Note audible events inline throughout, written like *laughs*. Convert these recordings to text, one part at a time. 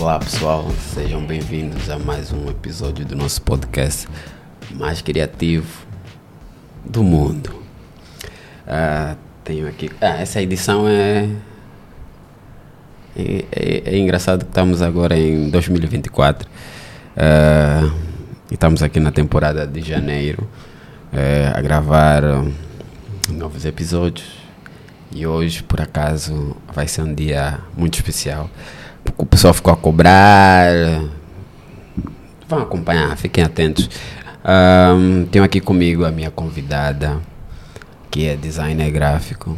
Olá pessoal, sejam bem-vindos a mais um episódio do nosso podcast mais criativo do mundo. Ah, tenho aqui. Ah, essa edição é, é, é, é engraçado que estamos agora em 2024 ah, e estamos aqui na temporada de janeiro eh, a gravar novos episódios. E hoje, por acaso, vai ser um dia muito especial. O pessoal ficou a cobrar. Vão acompanhar, fiquem atentos. Um, tenho aqui comigo a minha convidada, que é designer gráfico,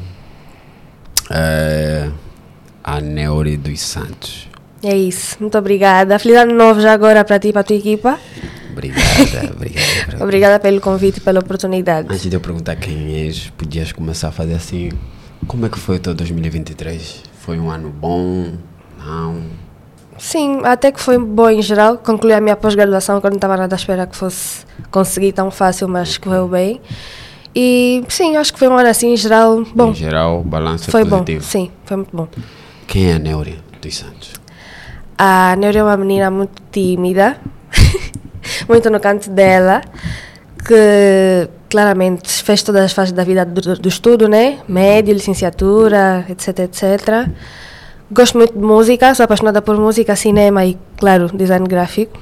é, a Neuri dos Santos. É isso, muito obrigada. Feliz ano novo já agora para ti e para a tua equipa. Obrigada, *laughs* obrigada. Obrigada pelo convite e pela oportunidade. Antes de eu perguntar quem és, podias começar a fazer assim. Como é que foi o teu 2023? Foi um ano bom? Não? Sim, até que foi bom em geral. Concluí a minha pós-graduação, que eu não estava nada à espera que fosse conseguir tão fácil, mas correu bem. E sim, acho que foi um ano assim em geral bom. Em geral, o balanço foi é positivo. bom, sim, foi muito bom. Quem é a Neuri dos Santos? A Neura é uma menina muito tímida, *laughs* muito no canto dela, que claramente fez todas as fases da vida do, do estudo, né? Médio, licenciatura, etc, etc. Gosto muito de música, sou apaixonada por música, cinema e, claro, design gráfico.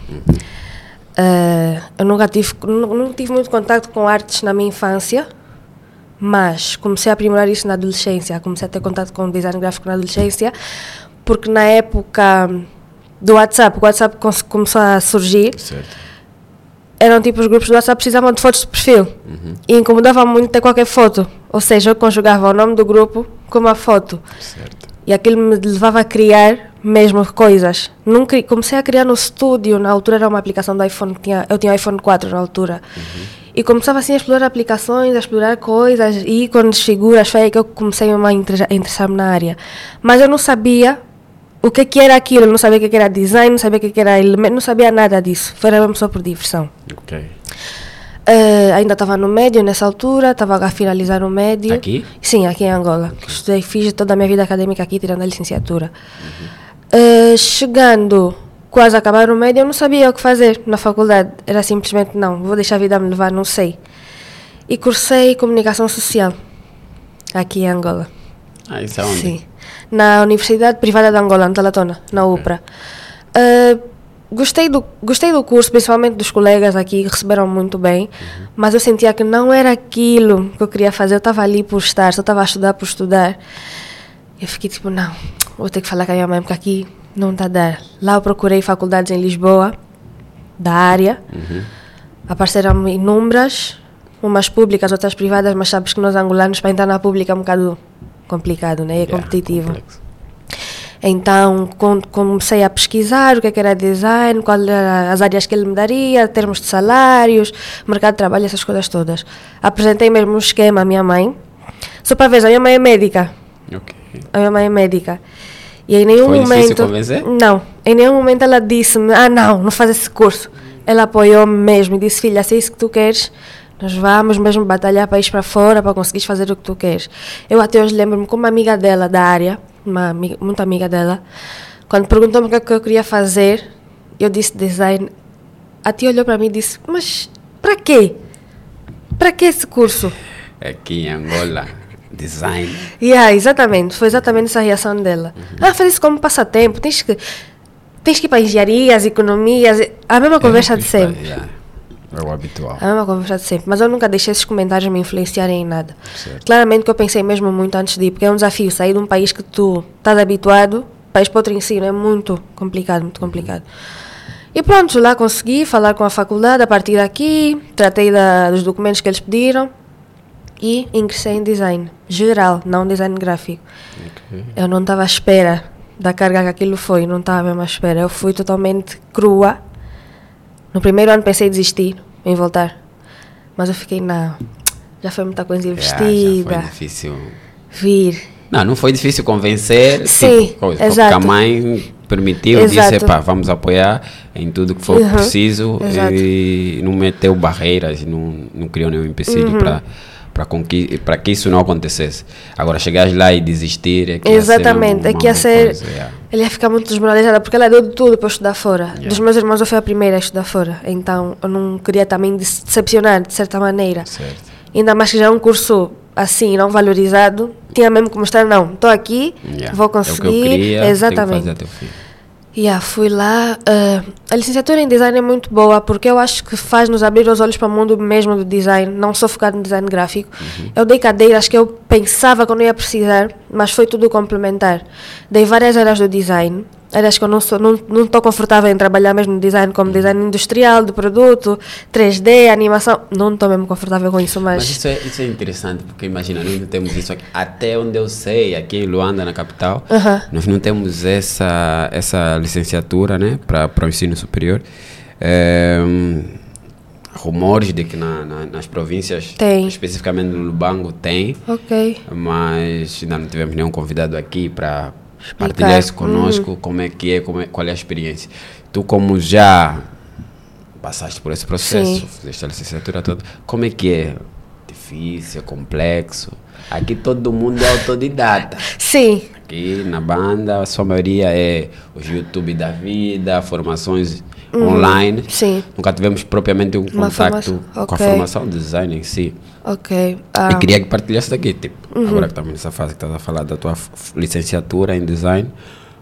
Eh, eu nunca tive, nunca tive muito contato com artes na minha infância, mas comecei a aprimorar isso na adolescência. Comecei a ter contato com design gráfico na adolescência, porque na época do WhatsApp, o WhatsApp começou a surgir, Certo. eram tipo os grupos do WhatsApp precisavam de fotos de perfil. E incomodava muito ter qualquer foto. Ou seja, eu conjugava o nome do grupo com uma foto. Certo. E aquilo me levava a criar mesmo coisas. Não cri- comecei a criar no estúdio, na altura era uma aplicação do iPhone, tinha, eu tinha iPhone 4 na altura. E começava assim a explorar aplicações, a explorar coisas, ícones, figuras, foi aí que eu comecei a inter- a interessar-me na área. Mas eu não sabia o que, que era aquilo, não sabia o que, que era design, não sabia o que, que era elemento, não sabia nada disso. Foi mesmo só por diversão. Ok. Eh, ainda estava no médio nessa altura, estava a finalizar o médio. Aqui? Sim, aqui em Angola. Estudei, fiz toda a minha vida acadêmica aqui, tirando a licenciatura. Eh, chegando quase a acabar o médio, eu não sabia o que fazer na faculdade. Era simplesmente, não, vou deixar a vida me levar, não sei. E cursei comunicação social, aqui em Angola. Ah, isso é onde? Sim. Na Universidade Privada de Angola, em Talatona, na UPRA. Ah, gostei, do, gostei do curso, principalmente dos colegas aqui, que receberam muito bem, mas eu sentia que não era aquilo que eu queria fazer. Eu estava ali por estar, só estava a estudar por estudar. Eu fiquei tipo, não, vou ter que falar com a minha mãe, porque aqui não está a dar. Lá eu procurei faculdades em Lisboa, da área. Apareceram inúmeras, umas públicas, outras privadas, mas sabes que nós angolanos, para entrar na pública é um bocado complicado, né? É Yeah, competitivo. complexo. Então com- comecei a pesquisar o que, é que era design, quais eram as áreas que ele me daria, termos de salários, mercado de trabalho, essas coisas todas. Apresentei mesmo um esquema à minha mãe. Só para ver, a minha mãe é médica. Ok. A minha mãe é médica. E em nenhum Foi momento. convencer? Não. Em nenhum momento ela disse-me: Ah, não, não faz esse curso. Ela apoiou-me mesmo e disse: Filha, se é isso que tu queres, nós vamos mesmo batalhar para ir para fora para conseguires fazer o que tu queres. Eu até hoje lembro-me como uma amiga dela da área, uma amiga, muito amiga dela, quando perguntou-me o que, é que eu queria fazer, eu disse design. A tia olhou para mim e disse: Mas para quê? Para que esse curso? Aqui em Angola, *laughs* design. Yeah, exatamente, foi exatamente essa a reação dela. Ah, faz isso como passatempo, tens que, tens que ir para engenharias, economias, a mesma conversa de é- sempre. yeah, É o habitual. A mesma conversa de sempre, mas eu nunca deixei esses comentários me influenciarem em nada. Certo. Claramente que eu pensei mesmo muito antes de ir, porque é um desafio sair de um país que tu estás habituado, país para outro ensino, é muito complicado, muito complicado. E pronto, lá consegui falar com a faculdade, a partir daqui, tratei da, dos documentos que eles pediram e ingressei em design geral, não design gráfico. Ok. Eu não estava à espera da carga que aquilo foi, não estava mesmo à espera. Eu fui totalmente crua. No primeiro ano pensei em desistir, em voltar. Mas eu fiquei, não, já foi muita coisa Yeah, já investida. foi difícil. vir. Não, não foi difícil convencer. Sim, tipo, coisa, exato. Porque a mãe permitiu, Exato. disse, pá, vamos apoiar em tudo que for Uhum, preciso exato. e não meteu barreiras, não, não criou nenhum empecilho Uhum. para para que, que isso não acontecesse. Agora, chegares lá e desistir é que Exatamente, ia é que ia ser. coisa, yeah. Ele ia ficar muito desmoralizada porque ela deu de tudo para estudar fora. Yeah. Dos meus irmãos, eu fui a primeira a estudar fora. Então, eu não queria também dece- decepcionar, de certa maneira. Certo. Ainda mais que já é um curso assim, não valorizado. Tinha mesmo que mostrar: não, estou aqui, Yeah. vou É o que eu conseguir. queria, Exatamente. Yeah, fui lá. ah, a licenciatura em design é muito boa porque eu acho que faz-nos abrir os olhos para o mundo mesmo do design, não só focado no design gráfico. Eu dei cadeiras que eu pensava que eu não ia precisar, mas foi tudo complementar. Dei várias áreas do design, áreas que eu não sou, não não estou confortável em trabalhar mesmo no design, como design industrial do produto, 3D, animação. Não estou mesmo confortável com isso, mas. Mas isso é, isso é interessante, porque imagina, nós não temos isso aqui. Até onde eu sei, aqui em Luanda, na capital, Aham. nós não temos essa, essa licenciatura né, para o ensino superior. É, rumores de que na, na- nas províncias, Tem. especificamente no Lubango, tem, Ok. mas ainda não tivemos nenhum convidado aqui para Partilhar isso conosco, como é que é, como é, qual é a experiência. Tu como já passaste por esse processo, Sim. fizeste a licenciatura toda, como é que é? Difícil, complexo? Aqui todo mundo é autodidata. Sim, Aqui na banda, a sua maioria é os YouTube da vida, formações online. sim. Nunca tivemos propriamente um Uma contato formação, com a ok. formação de design em si. Ok. Ah, Eu queria que partilhasse daqui, tipo, Uhum. agora que estamos nessa fase que estás a falar da tua licenciatura em design,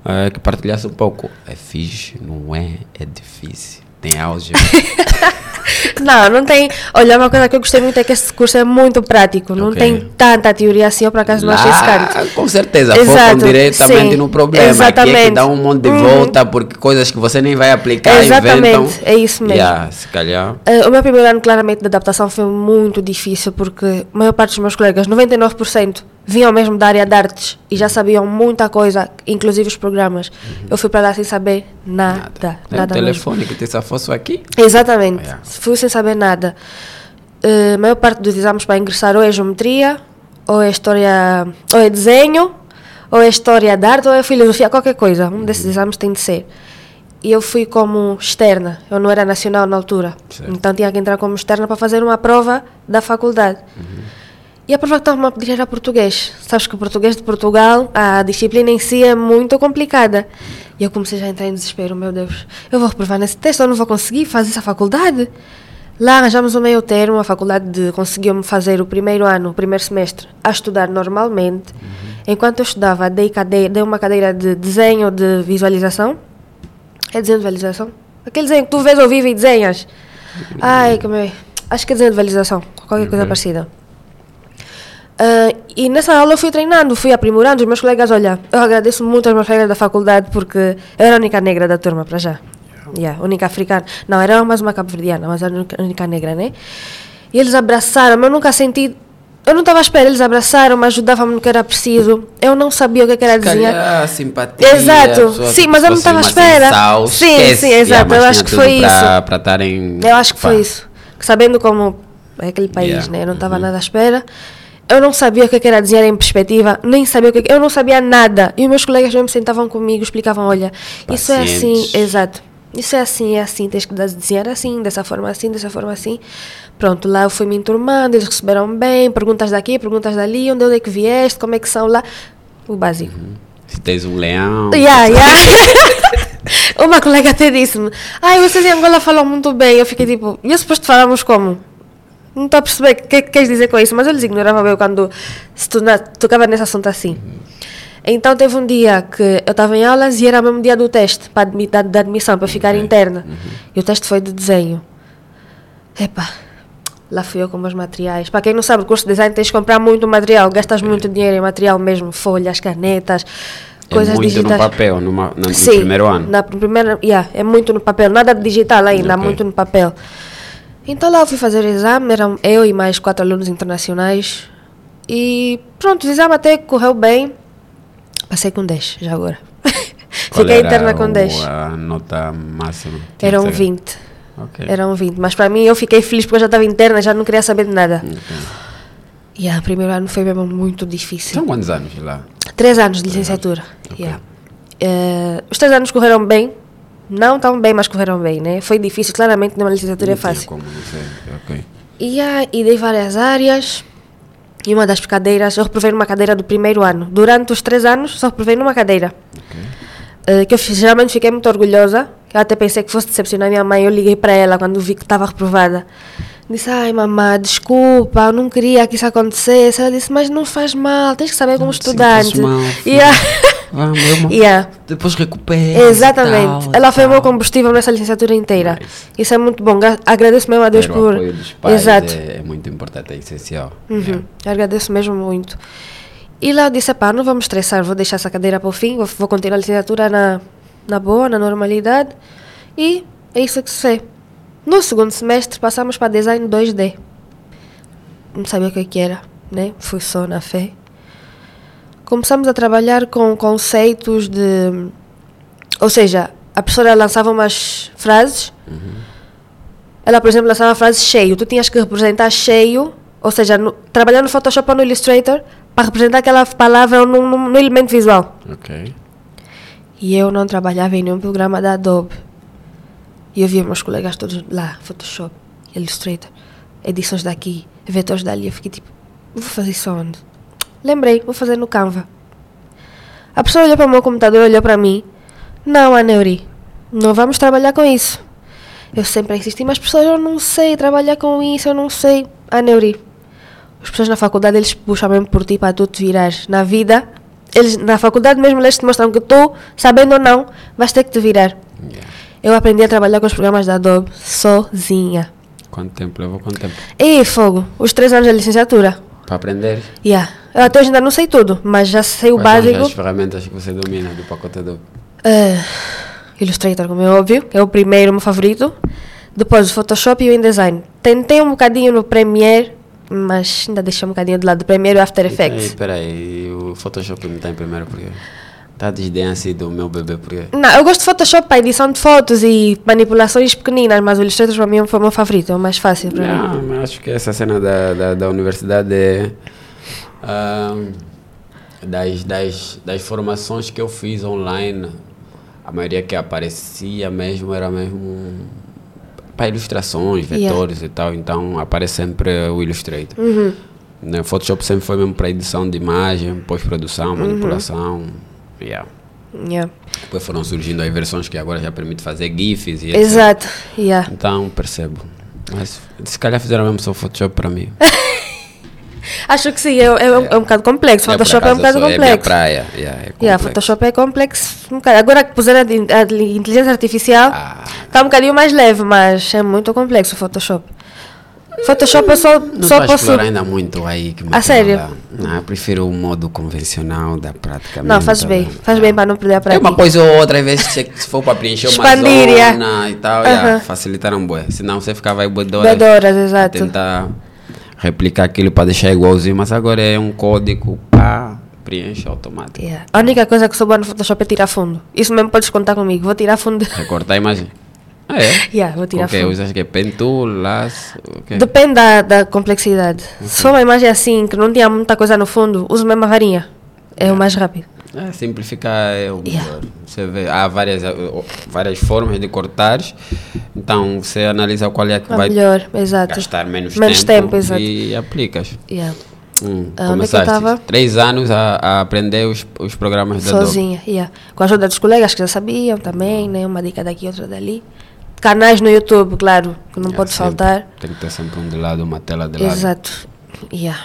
eh, que partilhasse um pouco. É fixe, não é? É difícil. Tem auge. *laughs* *laughs* Não, não tem. Olha, uma coisa que eu gostei muito é que esse curso é muito prático. Não Ok. tem tanta teoria assim, eu por acaso não achei esse canto. Com certeza, Exato, focam diretamente sim, no problema. Aqui é que exatamente. dá um monte de Uhum. volta, porque coisas que você nem vai aplicar, Exatamente, inventam. é isso mesmo. Yeah, se calhar. Eh, o meu primeiro ano, claramente, de adaptação foi muito difícil, porque a maior parte dos meus colegas, 99%, vinham mesmo da área de artes e já sabiam muita coisa, inclusive os programas. Eu fui para lá sem saber nada. Nada, É o mesmo. telefone que te fosse aqui. Exatamente. Yeah. Fui sem saber nada. Eh, a maior parte dos exames para ingressar ou é geometria, ou é história, ou é desenho, ou é história de arte, ou é filosofia, qualquer coisa. Um desses exames tem de ser. E eu fui como externa, eu não era nacional na altura. Certo. Então tinha que entrar como externa para fazer uma prova da faculdade. E a prova que estavam a pedir era português. Sabes que o português de Portugal, a disciplina em si é muito complicada. E eu comecei já a entrar em desespero, meu Deus. Eu vou reprovar nesse teste, eu não vou conseguir fazer essa faculdade. Lá arranjamos um meio termo, a faculdade de- conseguiu-me fazer o primeiro ano, o primeiro semestre, a estudar normalmente. Enquanto eu estudava, dei, cadeira, dei uma cadeira de desenho de visualização. É desenho de visualização? Aquele desenho que tu vês ao vivo e desenhas. Ai, como é? Acho que é desenho de visualização, qualquer coisa Ok. parecida. Ah, e nessa aula eu fui treinando, fui aprimorando. Os meus colegas, olha, eu agradeço muito aos meus colegas da faculdade porque eu era a única negra da turma, para já. Yeah, única africana. Não, era mais uma cabo-verdiana, mas era a única, negra, né? E eles abraçaram, eu nunca senti. Eu não estava à espera, eles abraçaram, me ajudavam no que era preciso. Eu não sabia o que, é era Se desenhar. calhar, simpatia. Exato. Sim, tipo, mas eu não se estava à uma espera. sensal, Sim, esquece. sim, exato, eu acho que foi isso. Para estarem. Eu acho que foi isso. Sabendo como é aquele país, Yeah. né? Eu não estava nada à espera. Eu não sabia o que é que era desenhar em perspectiva, nem sabia o que, é que- eu não sabia nada. E os meus colegas mesmo sentavam comigo, explicavam, olha, isso é assim, Pacientes. exato. Isso é assim, é assim, tens que desenhar assim, dessa forma assim, dessa forma assim. Pronto, lá eu fui me enturmando, eles receberam bem, perguntas daqui, perguntas dali, onde é que vieste, como é que são lá. O básico. Se tens um leão. Yeah, *laughs* yeah. *laughs* Uma colega até disse-me: Ai, vocês em Angola falam muito bem. Eu fiquei tipo: E eu suposto falamos como? Não estou a perceber o que, é que queres dizer com isso, mas eles ignoravam eu quando se torna- tocava nesse assunto assim. Então teve um dia que eu estava em aulas e era mesmo dia do teste para admi da, da admissão, para ficar interna. E o teste foi de desenho. Epá, lá fui eu com meus materiais. Para quem não sabe, o curso de design tens que comprar muito material, gastas muito dinheiro em material mesmo, folhas, canetas, É coisas muito digitais. no papel, numa, no, Sim, primeiro ano. Na primeira, yeah, é muito no papel, nada de digital ainda, Ok. muito no papel. Então lá eu fui fazer o exame, eram eu e mais quatro alunos internacionais. E pronto, o exame até correu bem. Passei com 10 já agora. *laughs* Fiquei interna com o- 10. A nota máxima. Eram ser- 20. Ok. Eram 20. Mas para mim eu fiquei feliz porque eu já estava interna, já não queria saber de nada. Ok. E o primeiro ano foi mesmo muito difícil. São quantos anos lá? Três anos de licenciatura. Ok. yeah. Eh, os três anos correram bem. Não tão bem, mas correram bem, né? Foi difícil, claramente, numa licenciatura é fácil. Como, sei. Ok. E, ah, e dei várias áreas. E uma das cadeiras, eu reprovei numa cadeira do primeiro ano. Durante os três anos, só reprovei numa cadeira. Eh, que eu geralmente fiquei muito orgulhosa. Eu até pensei que fosse decepcionar minha mãe. Eu liguei para ela quando vi que estava reprovada. Disse, ai mamãe, desculpa, eu não queria que isso acontecesse. Ela disse, mas não faz mal, tens que saber como Não estudante. mal, Yeah. Vamos, eu- yeah. Depois recupera. Exatamente. tal, Ela foi o meu combustível nessa licenciatura inteira. Nice. Isso é muito bom. Gra- Agradeço mesmo a Deus por. o apoio dos pais Exato. É, é muito importante, é essencial. Uhum. Agradeço mesmo muito. E lá eu disse, pá, não vamos estressar, vou deixar essa cadeira para o fim, vou, vou continuar a licenciatura na, na boa, na normalidade. E é isso que se fez. No segundo semestre passamos para design 2D. Não sabia o que, que era, né? Fui só na fé. Começamos a trabalhar com conceitos de... Ou seja, a professora lançava umas frases ela, por exemplo, lançava a frase cheio. Tu tinhas que representar cheio, ou seja, no, trabalhar no Photoshop ou no Illustrator para representar aquela palavra no elemento visual. Ok. E eu não trabalhava em nenhum programa da Adobe. E eu via meus colegas todos lá, Photoshop, Illustrator, edições daqui, vetores dali. Eu fiquei tipo, vou fazer isso onde? Lembrei, vou fazer no Canva. A pessoa olhou para o meu computador, olhou para mim. Não, Aneuri, não vamos trabalhar com isso. Eu sempre insisti, mas pessoas, eu não sei trabalhar com isso, eu não sei. Aneuri, as pessoas na faculdade, eles puxam mesmo por ti para tu te virares. Na vida, eles na faculdade mesmo, eles te mostram que tu, sabendo ou não, vais ter que te virar. Yeah. Eu aprendi a trabalhar com os programas da Adobe sozinha. Quanto tempo levou? Quanto tempo? E fogo, os três anos da licenciatura. Para aprender? Yeah. Eu até hoje ainda não sei tudo, mas já sei o Quais são básico. as ferramentas que você domina do pacote Adobe? Ah, Illustrator, como é óbvio, é o primeiro, meu favorito. Depois o Photoshop e o InDesign. Tentei um bocadinho no Premiere, mas ainda deixei um bocadinho de lado. Premiere e o After Effects. Espera aí, o Photoshop me está em primeiro porque está desdém assim do meu bebê porque Não, eu gosto de Photoshop para edição de fotos e manipulações pequeninas, mas o Illustrator para mim foi o meu favorito, é o mais fácil para mim. Não, mas acho que essa cena da, da, da universidade é ah, das, das, das formações que eu fiz online, a maioria que aparecia mesmo era mesmo para ilustrações, Yeah. vetores e tal, então aparece sempre o Illustrator. Uhum. Né, Photoshop sempre foi mesmo para edição de imagem, pós-produção, Uhum. manipulação. Yeah. Yeah. Depois foram surgindo as versões que agora já permite fazer GIFs e etc. Exato, yeah. Então percebo. Mas se calhar fizeram mesmo só Photoshop para mim. *laughs* Acho que sim, é, é, um- é um bocado complexo. É, Photoshop é um bocado eu sou- É minha complexo. praia. Yeah, é Yeah, complexo. Photoshop é complexo. Um bocado. Agora que puseram a, in- a li- inteligência artificial, Ah. está um bocadinho mais leve, mas é muito complexo o Photoshop. Photoshop eu só, Não só posso. explorar ainda muito aí. Que A sério? Não, eu prefiro o modo convencional da prática. Não, mesmo, faz tá bem. Faz Yeah. bem para não perder a É prática. uma coisa ou outra, às vezes, se, for para preencher uma Expandir, zona yeah. e tal, Aham. yeah, facilitaram bué. Senão você ficava aí bué de horas Bedoras, a exato. tentar replicar aquilo para deixar igualzinho, mas agora é um código, pá, preenche automático. Yeah. A única coisa que sou boa no Photoshop é tirar fundo. Isso mesmo podes contar comigo. Vou tirar fundo. Recortar a imagem. Ah, *laughs* é? yeah, vou tirar Ok, fundo. usas que é pen tool, laço, ok. Depende da, da complexidade. Se for uma imagem assim, que não tinha muita coisa no fundo, uso mesmo a varinha. É o mais rápido. É, simplificar é o Yeah. melhor. Você vê, há várias, eh, várias formas de cortar, então você analisa qual é a que A vai melhor, exato. gastar menos, Menos tempo, tempo, exato. e aplicas. Yeah. Hum, Ah, é começaste tava? três anos a, a aprender os, os programas da Adobe. Sozinha, yeah. Com a ajuda dos colegas que já sabiam também, né? Uma dica daqui, outra dali. Canais no YouTube, claro, que não Yeah, pode sempre. faltar. Tem que ter sempre um de lado, uma tela de lado. Exato. Yeah.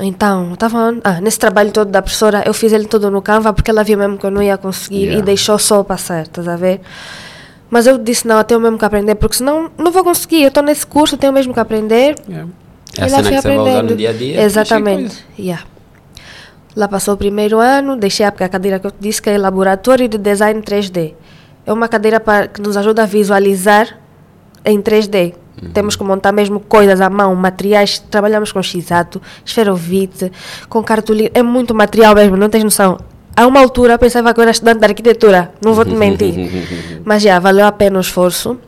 Então, estava ah, nesse trabalho todo da professora, eu fiz ele todo no Canva porque ela viu mesmo que eu não ia conseguir Yeah. e deixou só passar, estás a ver? Mas eu disse, não, eu tenho mesmo que aprender, porque senão não vou conseguir. Eu estou nesse curso, eu tenho mesmo que aprender. Yeah. É E a lá fui que você vai usar no aprendendo. dia a dia. Exatamente. Yeah. Lá passou o primeiro ano, deixei a a cadeira que eu te disse que é Laboratório de Design 3D. É uma cadeira para, que nos ajuda a visualizar em 3D. Uhum. Temos que montar mesmo coisas à mão, materiais. Trabalhamos com X-Ato, esferovite, com cartolina. É muito material mesmo, não tens noção. A uma altura pensava que eu era estudante de arquitetura, não vou te *laughs* mentir. Mas já, valeu a pena o esforço.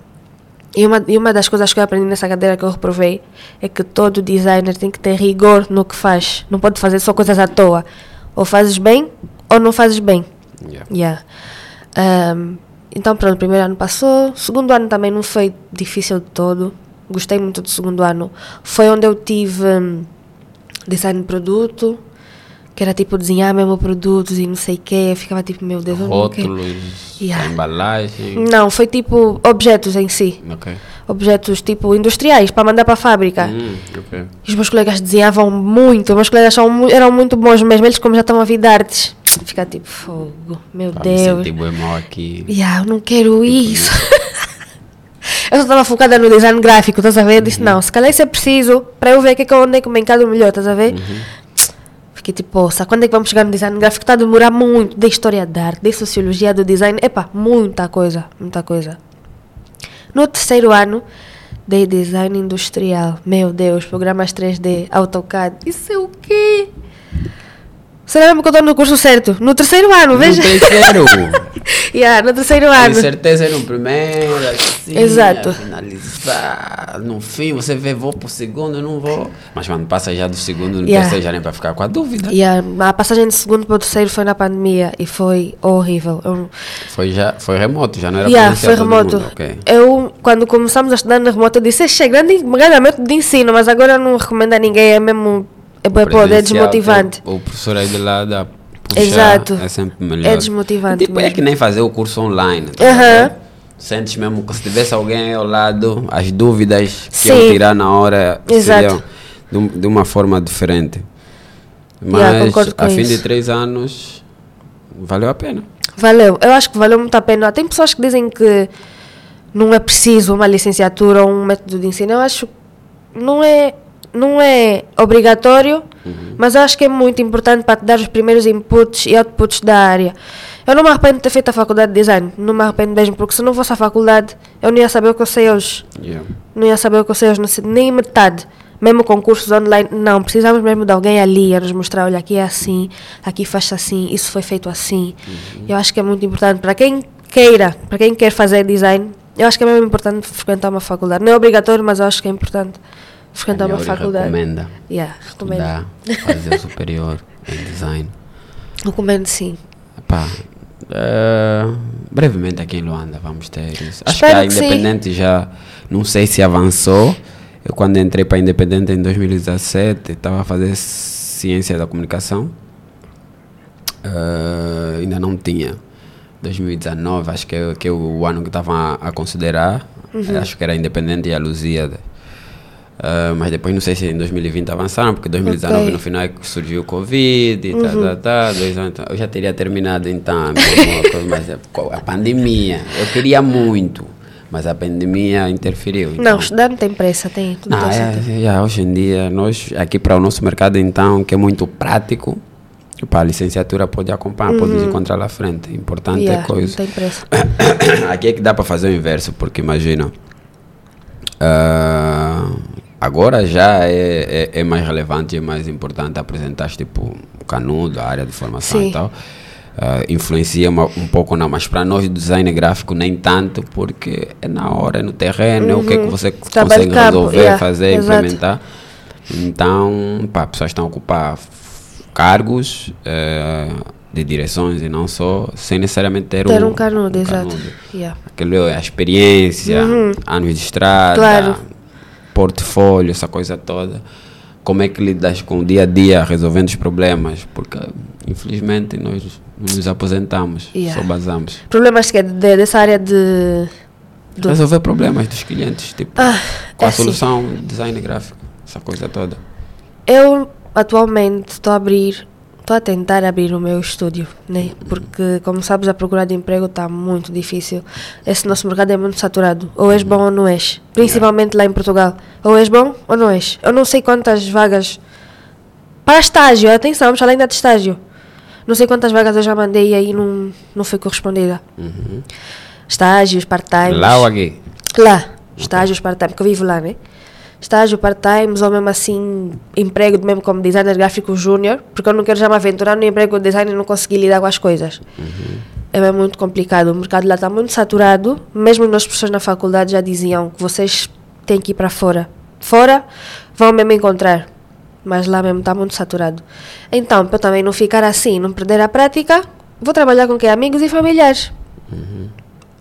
E uma, e uma das coisas que eu aprendi nessa cadeira que eu reprovei é que todo designer tem que ter rigor no que faz. Não pode fazer só coisas à toa. Ou fazes bem ou não fazes bem. Yeah. Yeah. Ahm, então, pronto, o primeiro ano passou. O segundo ano também não foi difícil de todo. Gostei muito do segundo ano. Foi onde eu tive hum, design de produto, que era tipo desenhar mesmo produtos e não sei o quê. Eu ficava tipo, meu Deus. Rótulos, Yeah. embalagem. Não, foi tipo objetos em si. Ok. Objetos tipo industriais para mandar para a fábrica. Hum, ok. E os meus colegas desenhavam muito, meus colegas são eram muito bons mesmo, eles como já estão a vir de artes. *tsk* Fica tipo, fogo, meu Pá, me Deus. senti bem mal aqui. Yeah, eu não quero isso. Eu só estava focada no design gráfico, estás a ver? Eu disse, não, se calhar isso é preciso para eu ver que é que eu- onde é que eu me encado melhor, estás a ver? Fiquei tipo, poxa, quando é que vamos chegar no design gráfico? Está a demorar muito, da história da arte, da sociologia do design, epá, muita coisa, muita coisa. No terceiro ano, dei design industrial. Meu Deus, programas 3D, AutoCAD. Isso é o quê? Será mesmo que eu estou no curso certo? No terceiro ano, No veja. terceiro. yeah, no terceiro ano. Com certeza no primeiro, assim, Exato. finalizar. No fim, você vê, vou pro segundo, eu não vou. Mas quando passa já do segundo no Yeah. terceiro, já nem para ficar com a dúvida. E a, passagem de segundo para o terceiro foi na pandemia e foi horrível. Eu, Foi, já, foi remoto, já não era yeah, foi remoto. mundo, ok. Eu, quando começamos a estudar na remoto, eu disse: Este é grande, grande método de ensino, mas agora eu não recomendo a ninguém, é mesmo. É, bué podre, é desmotivante. O, o professor aí de lá dá puxar, Exato. É sempre melhor. É desmotivante Tipo, é que nem fazer o curso online. tá ligado? Sentes mesmo que se tivesse alguém ao lado, as dúvidas que Sim. eu tirar na hora Exato. seriam de, de uma forma diferente. Yeah, Mas com a fim isso. de três anos, valeu a pena. Valeu, eu acho que valeu muito a pena. Tem pessoas que dizem que não é preciso uma licenciatura ou um método de ensino. Eu acho que não é, não é obrigatório, mas eu acho que é muito importante para te dar os primeiros inputs e outputs da área. Eu não me arrependo de ter feito a faculdade de design, não me arrependo mesmo, porque se não fosse a faculdade, eu não ia saber o que eu sei hoje. Yeah. Não ia saber o que eu sei hoje, nem metade. Mesmo com cursos online, não. Precisamos mesmo de alguém ali a nos mostrar: olha, aqui é assim, aqui faz assim, isso foi feito assim. Eu acho que é muito importante para quem queira, para quem quer fazer design. Eu acho que é mesmo importante frequentar uma faculdade. Não é obrigatório, mas eu acho que é importante frequentar A uma faculdade. recomenda Yeah, recomendo. estudar, fazer superior em design. Recomendo sim. Epá, eh, brevemente aqui em Luanda vamos ter isso. Acho Espero que a que. Independente já, não sei se avançou. Eu quando entrei para a Independente em 2017, estava a fazer ciência da comunicação. Eh, ainda não tinha. 2019, acho que é, que é o ano que estavam a, a considerar. Uhum. Acho que era Independente e a Lusíada. Eh, mas depois não sei se em 2020 avançaram, porque 2019 Ok. Uhum. no final é surgiu o Covid e tá, tá, tá, dois anos. então, Eu já teria terminado então, *laughs* mas a pandemia, eu queria muito, mas a pandemia interferiu. Não, então. estudar não tem pressa, tem. Tudo Não, tem é, é, é, hoje em dia, nós aqui para o nosso mercado então, que é muito prático, para a licenciatura pode acompanhar, pode nos encontrar lá frente. Importante Uhum. Yeah, é coisa. Não tem pressa. *coughs* Aqui é que dá para fazer o inverso, porque imagina, ah, agora já é, é, é mais relevante e é mais importante apresentar tipo o canudo, a área de formação Sim. e tal. Ah, influencia uma- um pouco não, mas para nós design gráfico nem tanto, porque é na hora, é no terreno, é o que é que você Uhum. Trabalho consegue campo, resolver, yeah, fazer, exato. implementar. Então, pá, pessoas estão a ocupar cargos eh, de direções e não só, sem necessariamente ter, Ter um canudo, exato. canudo. Yeah. Aquilo é a experiência, anos de estrada, Claro. Portfólio, essa coisa toda. Como é que lidas com o dia a dia resolvendo os problemas? Porque, infelizmente, nós nos aposentamos, Yeah. só basamos. Problemas que é de- dessa área de. do- Resolver problemas dos clientes, tipo, Ah, qual é a assim. solução, design gráfico, essa coisa toda. Eu atualmente estou a abrir, estou a tentar abrir o meu estúdio, né? Porque, como sabes, a procura de emprego está muito difícil. Esse nosso mercado é muito saturado. Ou és bom ou não és. Principalmente lá em Portugal. Ou és bom ou não és. Eu não sei quantas vagas. Para estágio, atenção, vamos falar ainda de estágio. Não sei quantas vagas eu já mandei e aí não, não foi correspondida. Estágios, part-time. Lá ou aqui? Lá, estágios part-time, que eu vivo lá, né? Estágio part-time, ou mesmo assim, emprego mesmo como designer gráfico júnior, porque eu não quero já me aventurar no emprego de design e não conseguir lidar com as coisas. É mesmo muito complicado. O mercado lá está muito saturado. Mesmo as pessoas na faculdade já diziam que vocês têm que ir para fora. Fora vão mesmo encontrar. Mas lá mesmo está muito saturado. Então, para eu também não ficar assim, não perder a prática, vou trabalhar com quem? Amigos e familiares.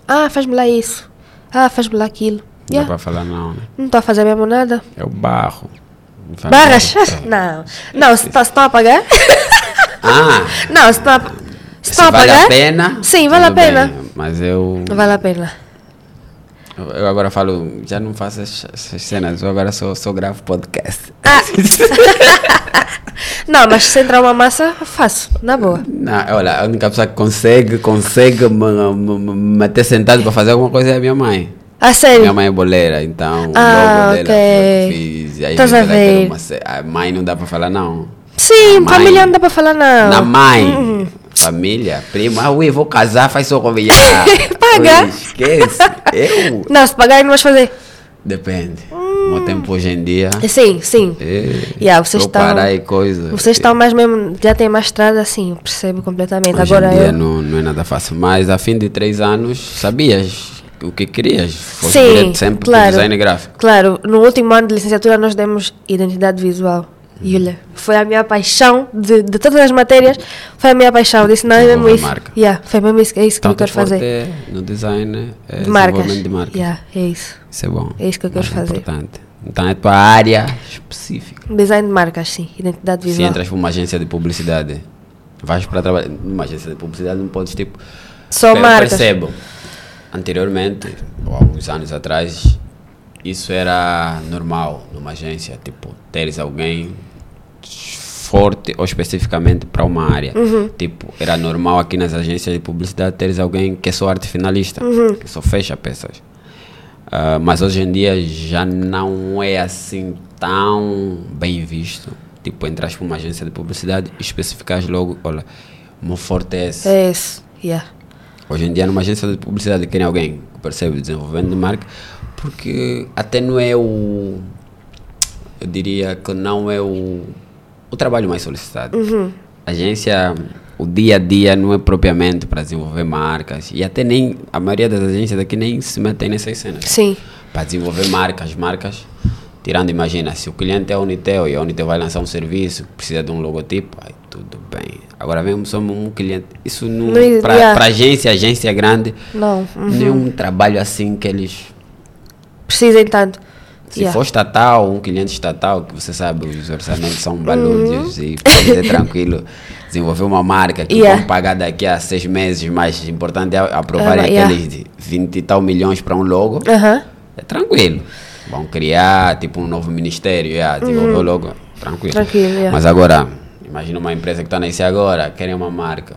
Ah, faz-me lá isso. Ah, faz-me lá aquilo. Não dá Yeah. para falar não, né? Não estou a fazer mesmo nada. É o barro. Faz Barras? *laughs* Não. Não, se tá- estão a pagar? Ah, Não, se estão a, se se estão a vale pagar? a pena. Sim, vale a tudo bem, pena. Mas eu, Vale a pena. eu agora falo, já não faço essas, cenas, eu agora só, só gravo podcast. Ah. *laughs* Não, mas se entrar uma massa, faço, na boa. Não, olha, a única pessoa que consegue, consegue me, me, me meter sentado para fazer alguma coisa é a minha mãe. A sério? Minha mãe é boleira, então Ah, o logo dela ok. foi eu que fiz. Aí Estás a ver. uma A mãe não dá para falar não. Sim, Mãe. família não dá para falar não. Na mãe, Uhum. família, prima, ah, ui, vou casar, faz só convidar. *laughs* Paga. Ui, Esquece. Eu. *laughs* Não, se pagar não vais fazer. Depende. No tempo hoje em dia. Sim, sim. É, Yeah, vocês estão- e coisa. Vocês estão mais mesmo, já têm mais estrada, sim, eu percebo completamente. Hoje Agora em dia eu. não, não é nada fácil. Mas a fim de três anos, sabias o que querias. Foste Sim, direto sempre claro. para design gráfico. Claro, no último ano de licenciatura nós demos identidade visual. E olha, foi a minha paixão, de, de todas as matérias, foi a minha paixão. Disse, não, é mesmo isso. marca. Yeah, foi mesmo isso, é isso que Então, eu quero fazer. é no design, é De marcas. de marcas. Yeah, é isso. Isso é bom. É isso que eu quero Mais fazer. importante. Então é a tua área específica. Design de marcas, sim, identidade Se visual. entras para uma agência de publicidade, vais para trabalhar numa agência de publicidade, não podes tipo. Só marcas. percebo. Anteriormente, ou há uns anos atrás, isso era normal numa agência, tipo, teres alguém forte ou especificamente para uma área. Uhum. Tipo, era normal aqui nas agências de publicidade teres alguém que é só arte finalista, Uhum. que só fecha peças. Ah, mas hoje em dia já não é assim tão bem visto. Tipo, entras para uma agência de publicidade e especificas logo, olha, o meu forte é esse. É isso, yeah. Hoje em dia, numa agência de publicidade, querem alguém que percebe o desenvolvimento de marca, porque até não é o. Eu diria que não é o, o trabalho mais solicitado. A agência, o dia a dia não é propriamente para desenvolver marcas, e até nem. A maioria das agências daqui nem se metem nessas cenas. Sim, Para desenvolver marcas, marcas. Tirando, imagina, se o cliente é a Unitel e a Unitel vai lançar um serviço, precisa de um logotipo, aí tudo bem. Agora mesmo somos um cliente. Isso não. Para yeah. agência, agência grande, não. uhum. não é um trabalho assim que eles. Precisem tanto. Se Yeah. for estatal, um cliente estatal, que você sabe, os orçamentos são balúrdios e pode ser tranquilo *laughs* desenvolver uma marca que Uhum. Yeah. vão pagar daqui a seis meses, mas o importante é aprovar yeah. aqueles de 20 e tal milhões para um logo. Aham. É tranquilo. Vão criar tipo um novo ministério, yeah, desenvolver logo, tranquilo. Uhum. Tranquilo, yeah. Mas agora, imagina uma empresa que está nascer agora, querem uma marca.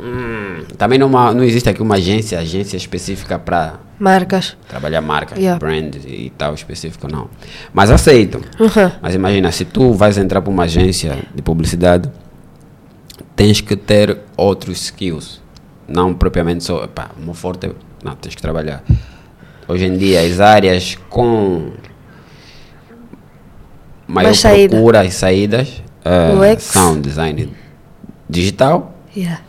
Hum, também não, uma- não existe aqui uma agência, agência específica para Marcas. trabalhar marcas, Yeah. brand e tal específico, não. Mas aceitam. Uhum. Mas imagina, se tu vais entrar para uma agência de publicidade, tens que ter outros skills. Não propriamente só, pá, meu forte, não, tens que trabalhar. Hoje em dia, as áreas com maior Mais saída. procura e saídas UX. são design digital, Yeah.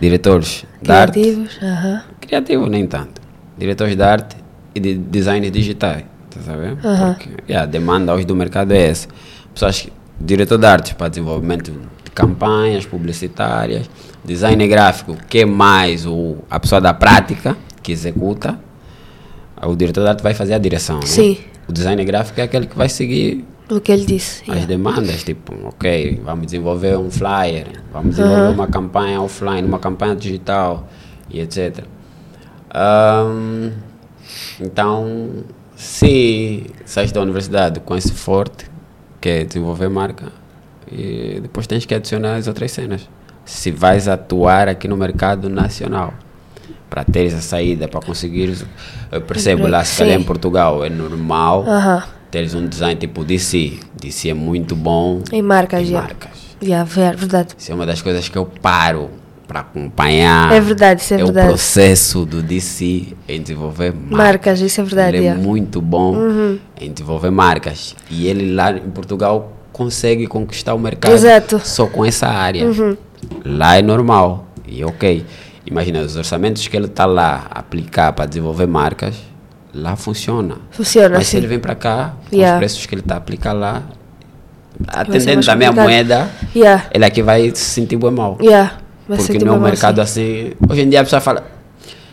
diretores de arte, Criativos. Aham. criativo nem tanto, diretores de arte e de design digitais, tá sabendo? Aham. Porque yeah, a demanda hoje do mercado é essa. Pessoas, que- diretor de arte para desenvolvimento de campanhas publicitárias, design gráfico, que mais o, a pessoa da prática que executa, o diretor de arte vai fazer a direção, né? Sim. O design gráfico é aquele que vai seguir O que ele disse. as yeah. demandas, tipo, ok, vamos desenvolver um flyer, vamos desenvolver uma campanha offline, uma campanha digital e etc. Ahm, então, se saís da universidade com esse forte, que é desenvolver marca, e depois tens que adicionar as outras cenas. Se vais atuar aqui no mercado nacional, para ter essa saída, para conseguir. Eu percebo lá, se calhar em. Portugal é normal Aham. Teres um design tipo DC. DC é muito bom Em marcas, em já. marcas. Yeah, ver- verdade. Isso é uma das coisas que eu paro para acompanhar. É verdade, isso é é o verdade. processo do DC em desenvolver marcas. Marcas, isso é verdade. Ele é. Uhum. muito bom em desenvolver marcas. E ele lá em Portugal consegue conquistar o mercado Exato. Uhum. só com essa área. Lá é normal. E ok. Imagina, os orçamentos que ele está lá a aplicar para desenvolver marcas, lá funciona. Funciona, Mas se sim. ele vem para cá, com Yeah. os preços que ele está a aplicar lá, atendendo mais também a complicado. moeda, Yeah. ele aqui vai se sentir bem mal. Yeah. Vai Porque não é um mercado assim. assim. Hoje em dia a pessoa fala,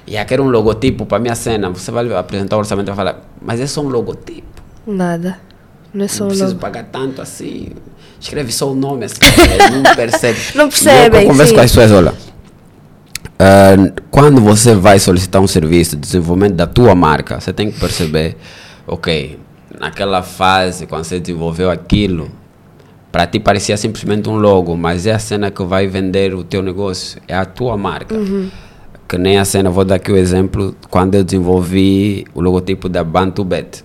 e quero um logotipo para minha cena. Você vai apresentar o orçamento e vai falar, mas é só um logotipo. Nada. Não é só o preciso logo. pagar tanto assim. Escreve só o nome assim. *laughs* não percebe. Não E percebem, Eu converso sim. com as pessoas, olha. Ah, quando você vai solicitar um serviço de desenvolvimento da tua marca, você tem que perceber, ok, naquela fase, quando você desenvolveu aquilo, para ti parecia simplesmente um logo, mas é a cena que vai vender o teu negócio, é a tua marca. Uhum. Que nem a cena, vou dar aqui o exemplo, quando eu desenvolvi o logotipo da Bantubet.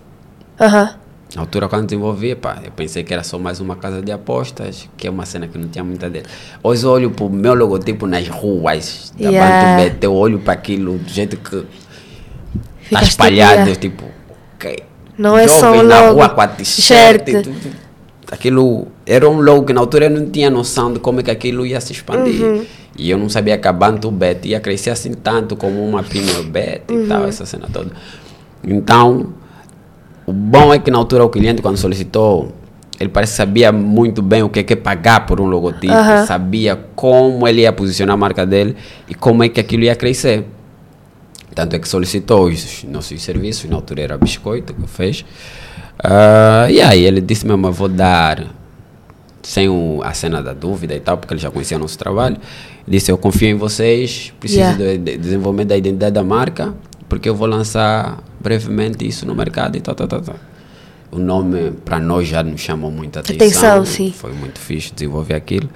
Aham. Na altura, quando desenvolvi, pá, eu pensei que era só mais uma casa de apostas, que é uma cena que não tinha muita dele. Hoje eu olho para o meu logotipo nas ruas da Yeah. Bantubet, eu olho para aquilo do jeito que está Ficaste espalhado, tipo, ok. Não é só um na logo, rua com a t-shirt. e. Aquilo era um logo que na altura eu não tinha noção de como é que aquilo ia se expandir. Uhum. E eu não sabia que a Bantubet ia crescer assim tanto como uma Pinot Bet e Uhum. tal, essa cena toda. Então, o bom é que na altura o cliente, quando solicitou, ele parece que sabia muito bem o que é, que é pagar por um logotipo, Aham. sabia como ele ia posicionar a marca dele e como é que aquilo ia crescer. Tanto é que solicitou os nossos serviços, na altura era biscoito que fez. Ah, e aí ele disse mesmo, eu vou dar, sem o- a cena da dúvida e tal, porque ele já conhecia nosso trabalho, disse, eu confio em vocês, preciso Yeah. de, de desenvolvimento da identidade da marca, porque eu vou lançar brevemente isso no mercado e tal, tal, tal, tal. O nome para nós já nos chamou muita atenção. Atenção, sim. Foi muito fixe desenvolver aquilo.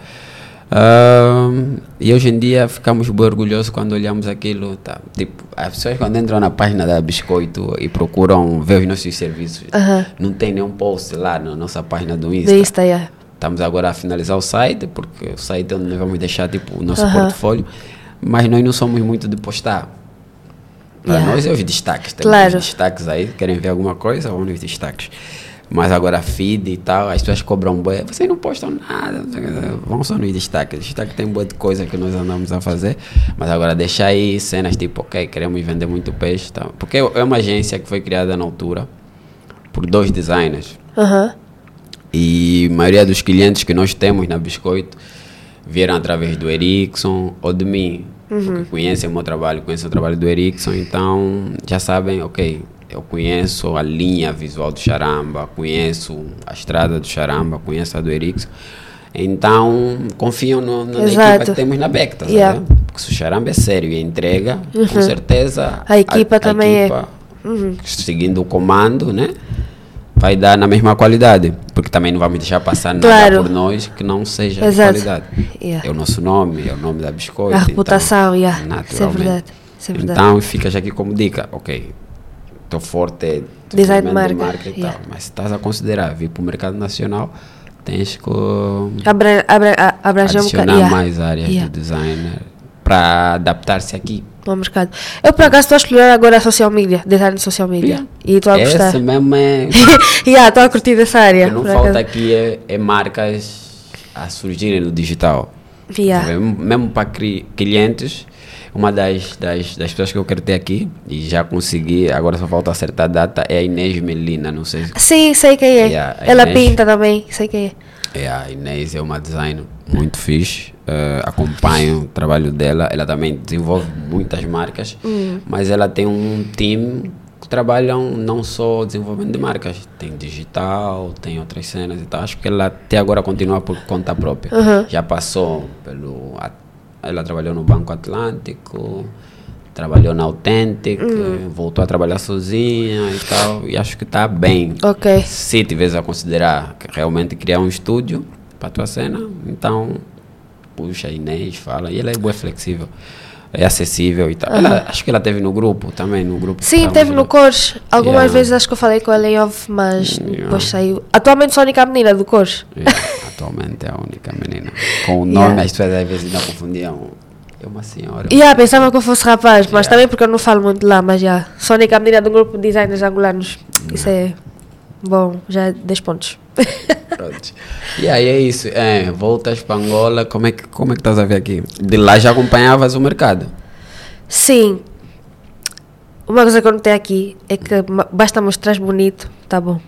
Ahn, e hoje em dia ficamos bem orgulhosos quando olhamos aquilo. Tá? Tipo, as pessoas quando entram na página da Biscoito e procuram ver os nossos serviços, Aham. não tem nenhum post lá na nossa página do Insta. De Insta, yeah. Estamos agora a finalizar o site, porque o site é onde nós vamos deixar tipo, o nosso Aham. portfólio, mas nós não somos muito de postar. Para Yeah. nós é os destaques. Temos Claro. os destaques aí, querem ver alguma coisa, vão nos destaques. Mas agora feed e tal, as pessoas cobram bem. Vocês não postam nada, vão só nos destaques. Destaque tem boa de coisa que nós andamos a fazer. Mas agora deixar aí cenas tipo, ok, queremos vender muito peixe e tal. Porque é uma agência que foi criada na altura por dois designers. Aham. E a maioria dos clientes que nós temos na Biscoito vieram através do Ericsson ou de mim. Porque conhecem o meu trabalho, conhecem o trabalho do Ericsson, então já sabem, ok, eu conheço a linha visual do Charamba, conheço a estrada do Charamba, conheço a do Ericsson. Então, confiam no, na Exato. equipa que temos na Becta, sabe? Yeah. Porque se o Charamba é sério e entrega, com certeza A equipa também é. equipa, seguindo o comando, né? Vai dar na mesma qualidade, porque também não vamos deixar passar nada Claro. por nós que não seja Exato. de qualidade. Yeah. É o nosso nome, é o nome da biscoito. A reputação, então, yeah. Isso é verdade. Isso é verdade. Então fica já aqui como dica, ok. Teu forte é Design de desenvolvimento marca, e yeah. tal, mas se estás a considerar vir para o mercado nacional, tens que Abra, abra, um adicionar yeah. mais áreas Yeah. do designer para adaptar-se aqui. Ao mercado. Eu por acaso estou a explorar agora a social media, design de social media. Yeah. E estou a gostar. Esse mesmo é *laughs* yeah, estou a curtir dessa área. O que não falta acaso. aqui é, é marcas a surgirem no digital. Yeah. Mesmo para clientes, uma das, das, das pessoas que eu quero ter aqui, e já consegui, agora só falta acertar a data, é a Inês Melina. Não sei se. Sim, sei quem é. Yeah, Ela Inês. pinta também, sei quem é. É, a Inês é uma designer muito fixe. eh, acompanho o trabalho dela. Ela também desenvolve muitas marcas, Hum. mas ela tem um time que trabalham não só desenvolvimento de marcas, tem digital, tem outras cenas e tal. Acho que ela até agora continua por conta própria. Uhum. Já passou pelo. Ela trabalhou no Banco Atlântico, trabalhou na Authentic, Hum. voltou a trabalhar sozinha e tal. E acho que está bem. Ok. Se tiveres a considerar realmente criar um estúdio para tua cena, então puxa a Inês, fala. E ela é boa flexível, é acessível e tal. Ela, acho que ela teve no grupo também, no grupo. Sim, teve no lá. Cores. Algumas Yeah. vezes acho que eu falei com ela em off, mas Yeah. depois saiu. Atualmente sou a única menina do Cores. É, atualmente é a única menina. Com o nome, Yeah. as pessoas às vezes ainda confundiam. É uma senhora. E yeah, pensava que eu fosse rapaz, mas Yeah. também porque eu não falo muito lá, mas já. Sou a única menina de um grupo de designers angolanos. Isso é bom, já é 10 pontos. Pronto. E aí é isso. É, voltas para Angola, como é, que, como é que estás a ver aqui? De lá já acompanhavas o mercado? Sim. Uma coisa que eu notei aqui é que basta mostrar bonito, tá bom.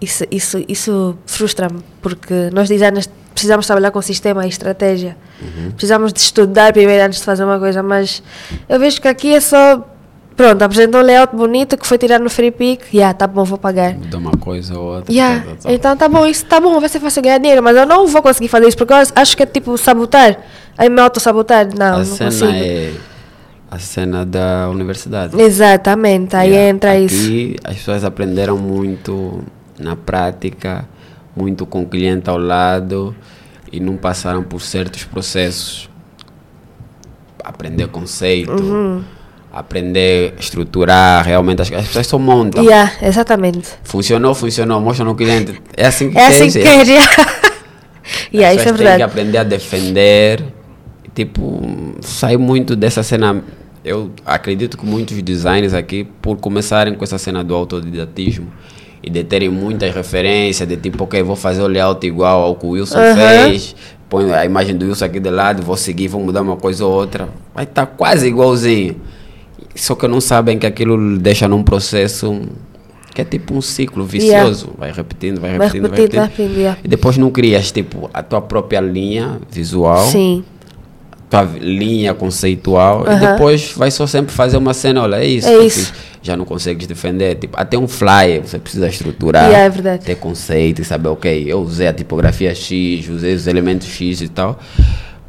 Isso, isso, isso frustra-me, porque nós designers precisamos trabalhar com sistema e estratégia. Precisamos de estudar primeiro antes de fazer uma coisa, mas eu vejo que aqui é só Pronto, apresentou um layout bonito que foi tirado no free pick. Yeah, tá bom, vou pagar. Mudou uma coisa ou outra. Yeah, tá, tá, tá. então tá bom, isso tá bom, vai ser fácil ganhar dinheiro, mas eu não vou conseguir fazer isso porque eu acho que é tipo sabotar. Aí me auto-sabotar. Não, a não cena consigo. é a cena da universidade. Exatamente, aí Yeah, entra isso. Aqui as pessoas aprenderam muito na prática, muito com o cliente ao lado e não passaram por certos processos. Aprender conceito, Uhum. Aprender a estruturar realmente as, as pessoas só montam. Yeah, exatamente. Funcionou, funcionou, mostra no cliente. É assim que É assim que é. quer. Yeah, yeah isso é pessoas têm que verdade. aprender a defender. Tipo, sai muito dessa cena. Eu acredito que muitos designers aqui, por começarem com essa cena do autodidatismo e de terem muitas referências, de tipo, ok, vou fazer o layout igual ao que o Wilson fez, põe a imagem do Wilson aqui de lado, vou seguir, vou mudar uma coisa ou outra. Vai estar quase igualzinho. Só que não sabem que aquilo deixa num processo que é tipo um ciclo vicioso. Vai repetindo, vai repetindo, vai repetindo, vai repetindo. yeah. E depois não crias tipo a tua própria linha visual, Sim. tua linha conceitual, e Aham. depois vai só sempre fazer uma cena, olha, é isso. É eu isso. Já não consegues defender. Tipo, até um flyer você precisa estruturar, Yeah, é ter conceito e saber, ok, eu usei a tipografia X, usei os elementos X e tal.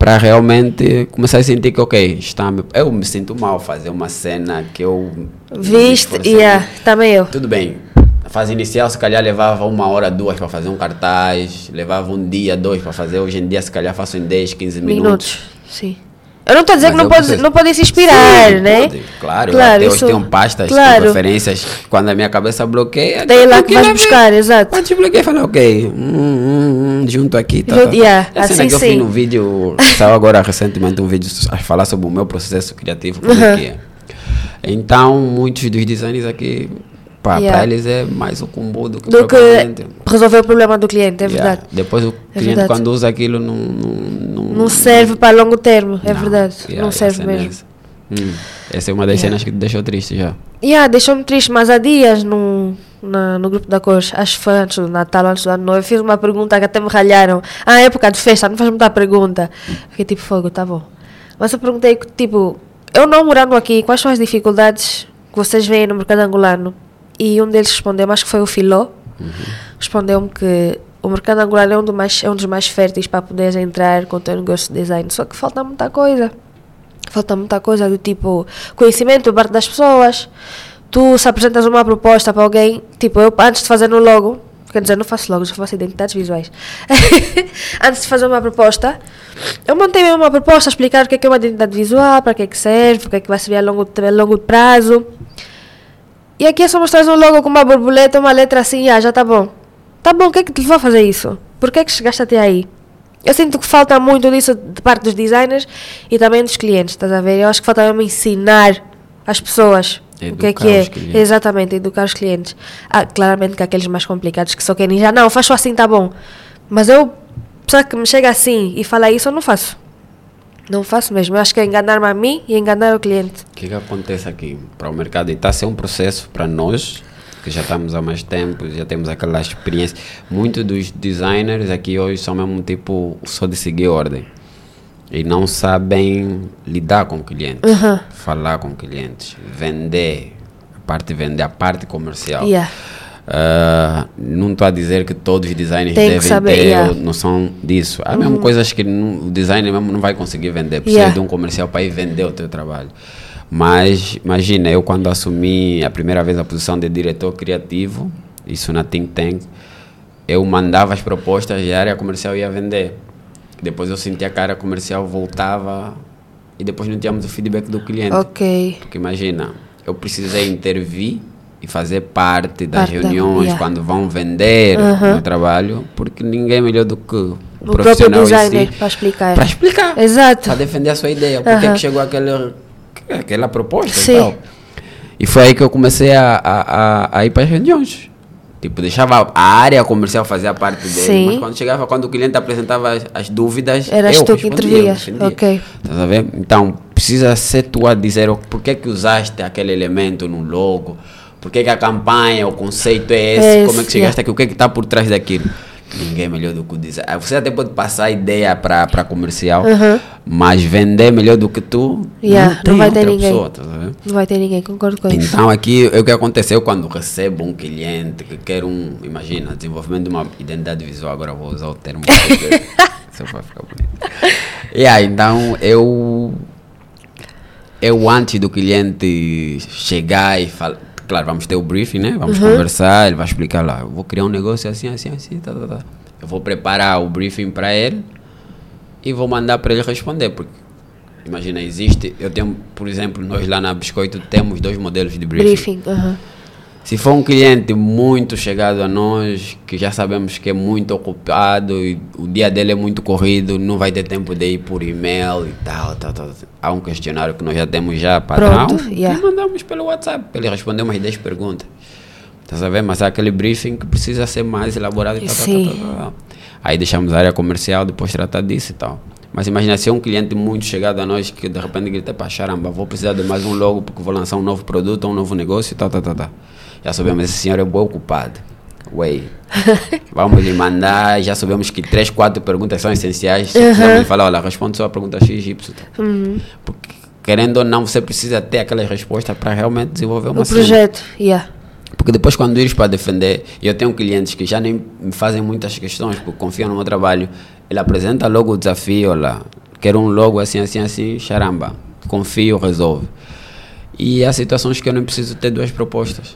Para realmente começar a sentir que, ok, está eu me sinto mal fazer uma cena que eu. Viste? esforcei. Yeah, também eu. Tudo bem. A fase inicial, se calhar, levava uma hora, duas para fazer um cartaz, levava um dia, dois para fazer. Hoje em dia, se calhar, faço em 10, 15 minutos. Minutos. Sim. Eu não estou a dizer Mas que não é pode, não podem se inspirar, Sim, né? pode. Claro, Claro, até hoje isso- tenho pastas claro. referências. Quando a minha cabeça bloqueia, Tem lá que é- buscar, exato. Quando te bloqueia, fala, ok, hum, hum, hum, junto aqui, tá, tá, tá. yeah, É a cena assim que eu fiz no vídeo, *laughs* saiu agora recentemente um vídeo a falar sobre o meu processo criativo, como é Uhum. que é. Então, muitos dos designers aqui, pá, Yeah. para eles é mais o combo do que Do que resolver o problema do cliente, é Yeah. verdade. Depois o cliente, verdade. quando usa aquilo, não. Não, Não serve para longo termo, é não. verdade. Yeah, não serve é mesmo. essa. Hum, essa é uma das cenas que te deixou triste já. Yeah, deixou-me triste, mas há dias no, na- no grupo da Cores, acho que foi antes do Natal, antes do Ano Novo, eu fiz uma pergunta que até me ralharam. Ah, época de festa, não faz muita pergunta. Fiquei tipo, fogo, tá bom. Mas eu perguntei, tipo, eu não morando aqui, quais são as dificuldades que vocês veem no mercado angolano? E um deles respondeu, acho que foi o Filó, respondeu-me que o mercado angolano é um, mais, é um dos mais férteis para poderes entrar com o teu negócio de design, só que falta muita coisa. Falta muita coisa do tipo conhecimento por parte das pessoas. Tu se apresentas uma proposta para alguém, tipo, eu antes de fazer no logo, quer dizer, não faço logos, eu faço identidades visuais. *laughs* antes de fazer uma proposta, eu montei uma proposta, explicar o que é, que é uma identidade visual, para que é que serve, o que é que vai servir a longo, a longo prazo. E aqui é só mostrar um logo com uma borboleta, uma letra assim, ah, já tá bom. Tá bom, o que é que te levou a fazer isso? Por que é que chegaste até aí? Eu sinto que falta muito disso de parte dos designers e também dos clientes, estás a ver? Eu acho que falta mesmo ensinar as pessoas o que é que Educar é. clientes. Exatamente, educar os clientes. Ah, claramente que aqueles mais complicados que só querem já, não, só assim, tá bom. Mas eu, pessoa que me chega assim e fala isso, eu não faço. Não faço mesmo. Eu acho que é enganar-me a mim e enganar o cliente. O que, que acontece aqui para o mercado? E está a ser um processo para nós, que já estamos há mais tempo, já temos aquela experiência. Muitos dos designers aqui hoje são mesmo tipo só de seguir ordem. E não sabem lidar com o cliente, falar com clientes, vender, a parte de vender, a parte comercial. Yeah. Ah, não estou a dizer que todos os designers Tem devem saber, ter yeah. noção disso. Há mesmo coisas que não- o designer mesmo não vai conseguir vender. Precisa Yeah. de um comercial para ir vender o teu trabalho. Mas imagina, eu quando assumi a primeira vez a posição de diretor criativo, isso na Think Tank, eu mandava as propostas e a área comercial ia vender. Depois eu sentia que a área comercial voltava e depois não tínhamos o feedback do cliente. Ok. Porque imagina, eu precisei intervir e fazer parte das Parte da- reuniões yeah. quando vão vender o meu trabalho, porque ninguém é melhor do que o, O próprio profissional em designer si para explicar. para explicar, Exato. para defender a sua ideia, porque é que chegou aquele, aquela proposta Sim. e tal. E foi aí que eu comecei a, a, a, a ir para as reuniões. Tipo, deixava a área comercial fazer a parte dele, Sim. mas quando chegava, quando o cliente apresentava as, as dúvidas, Eras eu tu que intervias. Ok. Estás a ver? Então, precisa ser tu a dizer por que que usaste aquele elemento no logo, por que que a campanha, o conceito é esse, É como é esse, que chegaste aqui, o que é que está por trás daquilo. ninguém melhor do que o design. Ah, Você até pode passar a ideia para comercial, Uhum. mas vender melhor do que tu, Yeah, não, não vai ter ninguém. pessoa, tá? Não vai ter ninguém, concordo com isso. Então aqui é o que aconteceu quando recebo um cliente que quer um, imagina, desenvolvimento de uma identidade visual, agora vou usar o termo *laughs* só para ficar bonito. Yeah, então eu eu antes do cliente chegar e falar, claro, vamos ter o briefing, né? Vamos conversar, ele vai explicar lá, eu vou criar um negócio assim, assim, assim, tá, tá, tá. Eu vou preparar o briefing para ele e vou mandar para ele responder, porque imagina, existe, eu tenho, por exemplo, nós lá na Biscoito temos dois modelos de briefing. Briefing. aham. Se for um cliente muito chegado a nós, que já sabemos que é muito ocupado e o dia dele é muito corrido, não vai ter tempo de ir por e-mail e tal, tal, tal. Há um questionário que nós já temos já padrão Pronto, yeah. e mandamos pelo WhatsApp para ele responder umas 10 perguntas. Tá sabendo? Mas há aquele briefing que precisa ser mais elaborado e tal, Sim. tal, tal, tal. Aí deixamos a área comercial depois tratar disso e tal. Mas imagina se é um cliente muito chegado a nós que de repente grita para caramba, vou precisar de mais um logo porque vou lançar um novo produto, um novo negócio e tal, tal, tal, tal. Já sabemos, esse senhor é bem ocupado. Ué, *laughs* vamos lhe mandar, já sabemos que três, quatro perguntas são essenciais. Se precisamos lhe falar, olha, responde só a pergunta X, Y. Uhum. Porque, querendo ou não, você precisa ter aquelas respostas para realmente desenvolver uma O cena. projeto, yeah. Porque depois quando ires para defender, eu tenho clientes que já nem me fazem muitas questões, porque confiam no meu trabalho, ele apresenta logo o desafio, olha, quero um logo assim, assim, assim, charamba, confio, resolve. E há situações que eu não preciso ter duas propostas,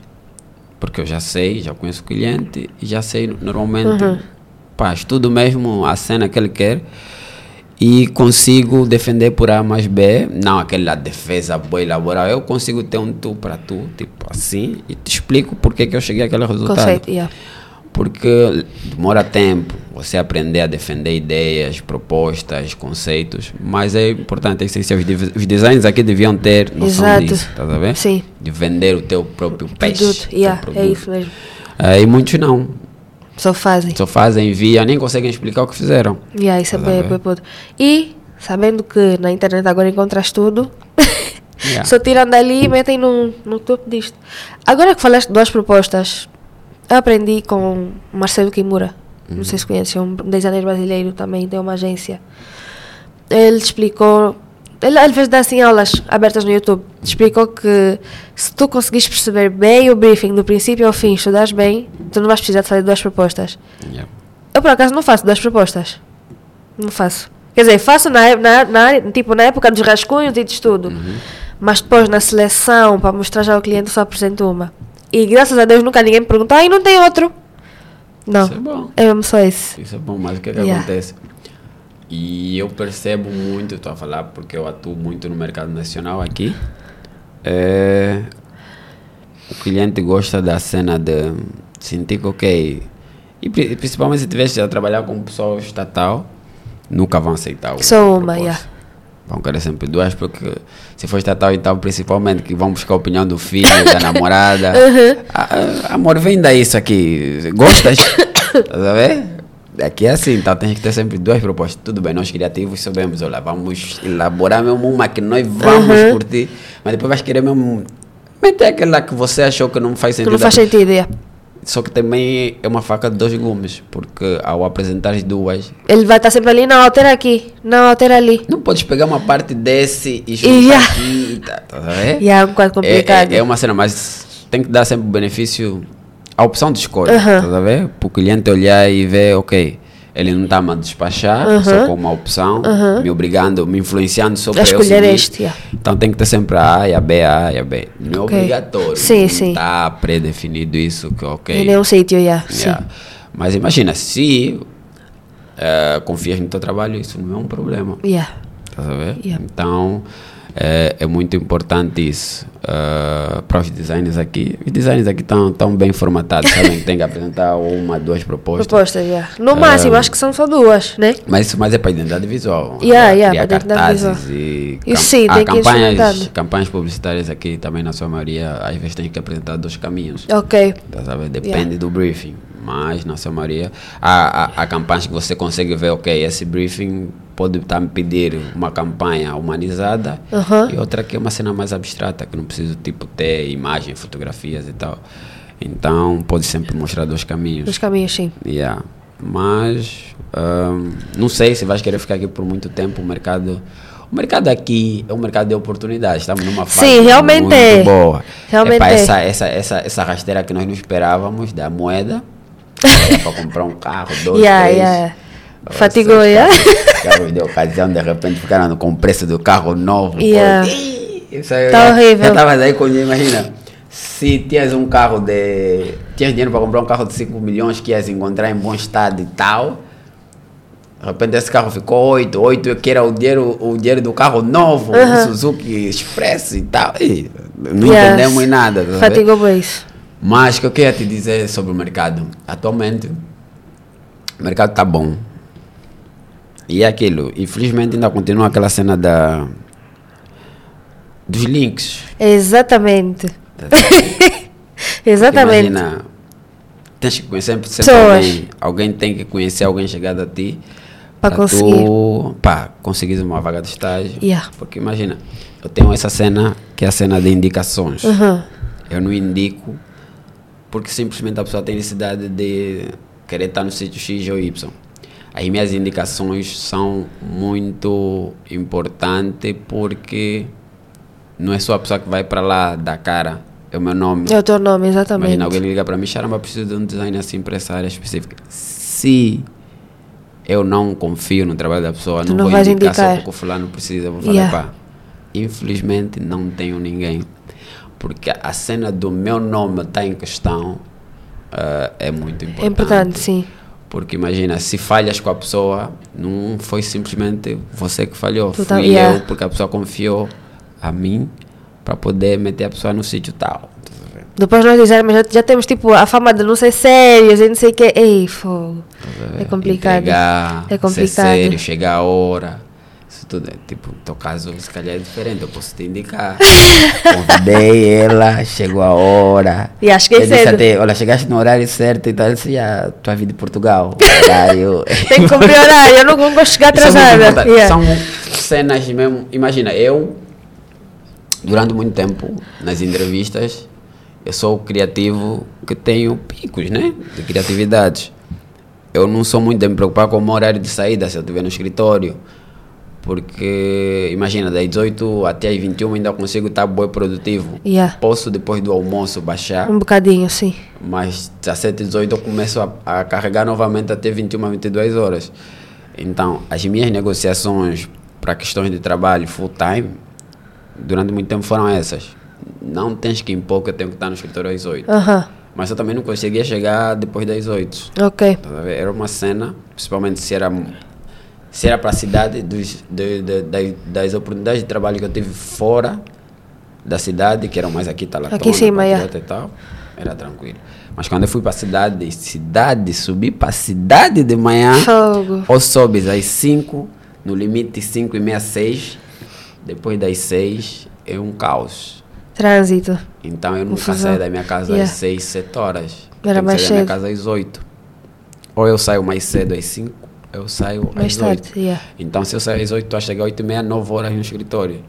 porque eu já sei, já conheço o cliente, e já sei normalmente, pá, estudo mesmo a cena que ele quer, e consigo defender por A mais B, não aquela defesa boa elaborada, eu consigo ter um tu para tu, tipo assim, e te explico porque que eu cheguei àquele resultado. Conceito, yeah. Porque demora tempo você aprender a defender ideias, propostas, conceitos, mas é importante, é essencial. Os de- Os designers aqui deviam ter noção Exato. disso, tá a ver? Sim. De vender o teu próprio peixe. Produto, yeah, é produto. isso mesmo. Ah, e muitos não. Só fazem. Só fazem, enviam, nem conseguem explicar o que fizeram. Yeah, isso é Estás a bem, bem. E, sabendo que na internet agora encontras tudo, Yeah. *laughs* só tiram dali e metem no, no topo disto. Agora que falaste de duas propostas, aprendi com Marcelo Kimura. Não sei se conhece, é um designer brasileiro também, tem uma agência. Ele explicou. Ele às vezes dá assim aulas abertas no YouTube. Explicou que se tu conseguires perceber bem o briefing do princípio ao fim, estudares bem, tu não vais precisar de fazer duas propostas. Yeah. Eu por acaso não faço duas propostas. Não faço. Quer dizer, faço na, na, na, tipo, na época dos rascunhos e de estudo. Mas depois na seleção, para mostrar já ao cliente, só apresento uma. E graças a Deus nunca ninguém me perguntou, ai, não tem outro. Não. Isso é bom. É mesmo só esse. Isso é bom, mas o que, é que Yeah. acontece? E eu percebo muito, estou a falar porque eu atuo muito no mercado nacional aqui. É, o cliente gosta da cena de sentir que, ok. E pri- principalmente se tivesse a trabalhar com pessoa estatal, nunca vão aceitar o Só uma, yeah. Vão querer sempre duas, porque se for estatal e tal, principalmente que vão buscar a opinião do filho, da *laughs* namorada. Ah, ah, amor, vem daí isso aqui. Gostas? *coughs* A ver? Aqui é assim, então tem que ter sempre duas propostas. Tudo bem, nós criativos sabemos, olha, vamos elaborar mesmo uma que nós vamos curtir, mas depois vais querer mesmo meter aquela que você achou que não faz Que sentido. não faz sentido, yeah. Só que também é uma faca de dois gumes, porque ao apresentar as duas, Ele vai estar sempre ali, não, altera aqui, não, altera ali. não podes pegar uma parte desse e juntar Yeah. aqui e tá, tá, a ver? E é um bocado complicado. É, é, é uma cena, mas tem que dar sempre o benefício, a opção de escolha, Aham. tá a ver? Para o cliente olhar e ver, ok, ele não está a despachar só com uma opção, me obrigando, me influenciando só A eu escolher este, yeah. Então tem que ter sempre a A e a B, a A e a B. Não é Ok. obrigatório, Sim, não sim. está pré-definido isso, que ok. Ele é um sítio, yeah. Yeah. Mas imagina, se eh, confias no teu trabalho, isso não é um problema. Yeah. A ver? Yeah. Então, é, é muito importante isso ah, para os designers aqui. Os designers aqui estão tão bem formatados, *laughs* sabem que tem que apresentar uma, duas propostas. Proposta, yeah. No máximo, acho que são só duas, né? Mas isso mais é para identidade visual. Yeah, yeah, criar cartazes e Isso sim, ir campanhas, campanhas publicitárias aqui também, na sua maioria, às vezes tem que apresentar dois caminhos. Ok. Tá, sabe? Depende do briefing. Mas, na sua maioria, há, há, há campanhas que você consegue ver, ok, esse briefing pode estar me pedir uma campanha humanizada Aham. e outra que é uma cena mais abstrata, que não preciso tipo ter imagem, fotografias e tal. Então, pode sempre mostrar dois caminhos. Os caminhos, sim. Yeah. mas ahm, não sei se vais querer ficar aqui por muito tempo. O mercado, o mercado aqui é um mercado de oportunidades. Estamos numa fase Sim, realmente muito é. boa. Realmente é. Essa, essa, essa, essa rasteira que nós não esperávamos da moeda para comprar um carro, dois, Yeah, três. yeah. ah, Fatigou, yeah. carros, de ocasião, de repente ficaram com o preço do carro novo. Yeah. Isso aí, Tá horrível. Estavas aí com imagina. Se tinhas um carro de. Tinhas dinheiro para comprar um carro de 5 milhões que ias encontrar em bom estado e tal. De repente esse carro ficou 8, 8 que era o dinheiro, o dinheiro do carro novo, o Suzuki Express e tal. E não Yes. entendemos nada. tá? Fatigou bem isso. Mas o que eu queria te dizer sobre o mercado? Atualmente, o mercado está bom. E é aquilo. Infelizmente ainda continua aquela cena da dos links. Exatamente. *laughs* Exatamente. Imagina, tens que conhecer sempre, sempre alguém. Alguém tem que conhecer alguém chegado a ti. Pra conseguir. Tu, pá, conseguires uma vaga de estágio. Yeah. Porque imagina, eu tenho essa cena que é a cena de indicações. Uhum. Eu não indico porque simplesmente a pessoa tem necessidade de querer estar no sítio X ou Y. As minhas indicações são muito importantes porque não é só a pessoa que vai para lá dar cara, é o meu nome. É o teu nome, exatamente. Imagina alguém liga para mim, Charamba, preciso de um design assim para essa área específica. Se eu não confio no trabalho da pessoa, Tu não, não vou vais indicar, só indicar. porque o fulano precisa. Vou falar, Yeah. pá, infelizmente não tenho ninguém. Porque a cena do meu nome está em questão ah, é muito importante. É importante, sim. Porque imagina, se falhas com a pessoa, não foi simplesmente você que falhou. Tu Fui tá- eu, yeah. porque a pessoa confiou a mim para poder meter a pessoa no sítio tal. Tá? Depois nós dizemos, já, já temos tipo a fama de não ser sérios e não sei o que. Ei, fogo. É complicado. Entregar, É complicado. Ser sério, chegar a hora. Tudo é tipo, no teu caso, se calhar é diferente, eu posso te indicar. *laughs* Convidei ela, chegou a hora. E acho que é Eu disse cedo. até, olha, chegaste no horário certo e tal. Eu disse, já, tua vida em Portugal. *laughs* Horário. Tem que cumprir horário, eu não vou chegar Isso é muito atrasada. importante. Yeah. São cenas mesmo. Imagina, eu, durante muito tempo, nas entrevistas, eu sou o criativo que tenho picos, né? De criatividade. Eu não sou muito de me preocupar com o meu horário de saída, se eu estiver no escritório. Porque, imagina, das 18 até as 21 ainda consigo estar bem produtivo. Yeah. Posso, depois do almoço, baixar. Um bocadinho, sim. Mas 17, 18 eu começo a, a carregar novamente até 21, 22 horas. Então, as minhas negociações para questões de trabalho full time, durante muito tempo foram essas. Não tens que impor que eu tenho que estar no escritório às 8. Aham. Mas eu também não conseguia chegar depois das 8. Ok. Era uma cena, principalmente se era, se era para a cidade, dos, de, de- das- das oportunidades de trabalho que eu tive fora da cidade, que eram mais aqui, Talatona, Aqui em cima, é. Patriota e tal, era tranquilo. Mas quando eu fui para a cidade, cidade, subi para a cidade de manhã, Fogo. ou sobes às 5, no limite 5 e meia, 6, depois das 6 é um caos. Trânsito. Então eu nunca Confusão. saio da minha casa Yeah. às 6, 7 horas. Era mais sair da minha cedo. casa às 8. Ou eu saio mais cedo às 5, eu saio Mais às tarde, 8. yeah. Então se eu saio às 8, estou a chegar às 8 e meia, 9 horas no escritório.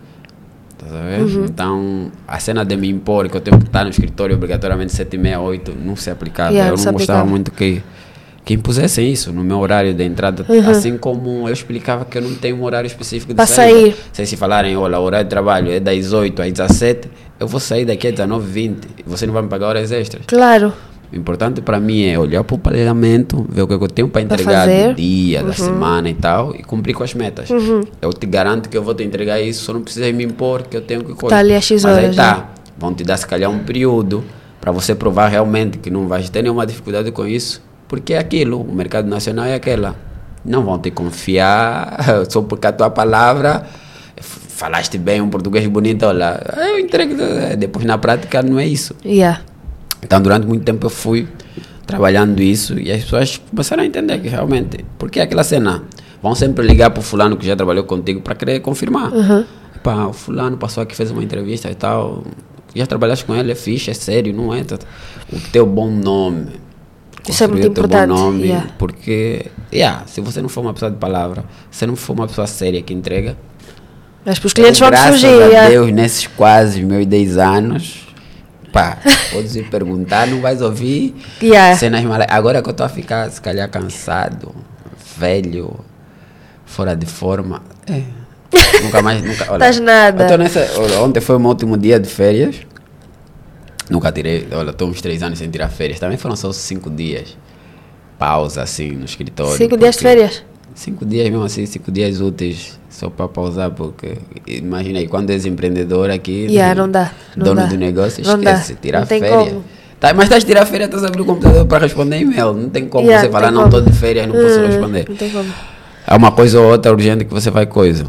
Tá a ver? Uhum. Então a cena de me impor que eu tenho que estar no escritório obrigatoriamente 7 e meia, 8, não se aplicava. Yeah, eu não gostava aplicava. muito que, que impusessem isso no meu horário de entrada. Uhum. Assim como eu explicava que eu não tenho um horário específico de Pra saída. sair. Se se falarem, olha, o horário de trabalho é das 8 às 17, eu vou sair daqui às 19h20 e você não vai me pagar horas extras. Claro. O importante para mim é olhar para o planejamento, ver o que eu tenho para entregar do dia, da semana e tal, e cumprir com as metas. Eu te garanto que eu vou te entregar isso, só não precisas me impor que eu tenho que coisa. Tá ali às X Mas aí horas, tá, né? vão te dar se calhar um período para você provar realmente que não vais ter nenhuma dificuldade com isso, porque é aquilo, o mercado nacional é aquela. Não vão te confiar *laughs* só porque a tua palavra falaste bem um português bonito, olha, eu entrego, depois na prática não é isso. Yeah. Então, durante muito tempo eu fui trabalhando isso e as pessoas começaram a entender que realmente, porque aquela cena, vão sempre ligar para o fulano que já trabalhou contigo para querer confirmar. Pá, o fulano passou aqui, fez uma entrevista e tal, já trabalhaste com ele, é fixe, é sério, não é? Tá- O teu bom nome. Isso é muito construir o teu importante, Bom nome, yeah. Porque, yeah, se você não for uma pessoa de palavra, se não for uma pessoa séria que entrega, Mas para os clientes eu, vão graças surgir. a yeah. Deus, nesses quase meus 10 anos, Pá, podes ir perguntar, não vais ouvir Yeah. cenas malas. Agora que eu estou a ficar, se calhar, cansado, velho, fora de forma. É. *laughs* nunca mais, nunca. Olha, Tás nada. eu nessa, olha, ontem foi o meu último dia de férias. Nunca tirei, olha, estou uns três anos sem tirar férias. Também foram só cinco dias. Pausa, assim, no escritório. Cinco dias de férias? Cinco dias mesmo assim, cinco dias úteis, só para pausar, porque imagina aí, quando és empreendedor aqui, Yeah, não dá, não dono dá. do negócio, Não esquece, dá, tirar não férias. como. Tá, mas estás a tirar férias, estás a abrir o computador para responder e-mail, não tem como Yeah, você não falar, tem não como. estou de férias, não posso Hum, responder. Não tem como. É uma coisa ou outra urgente que você vai coisa.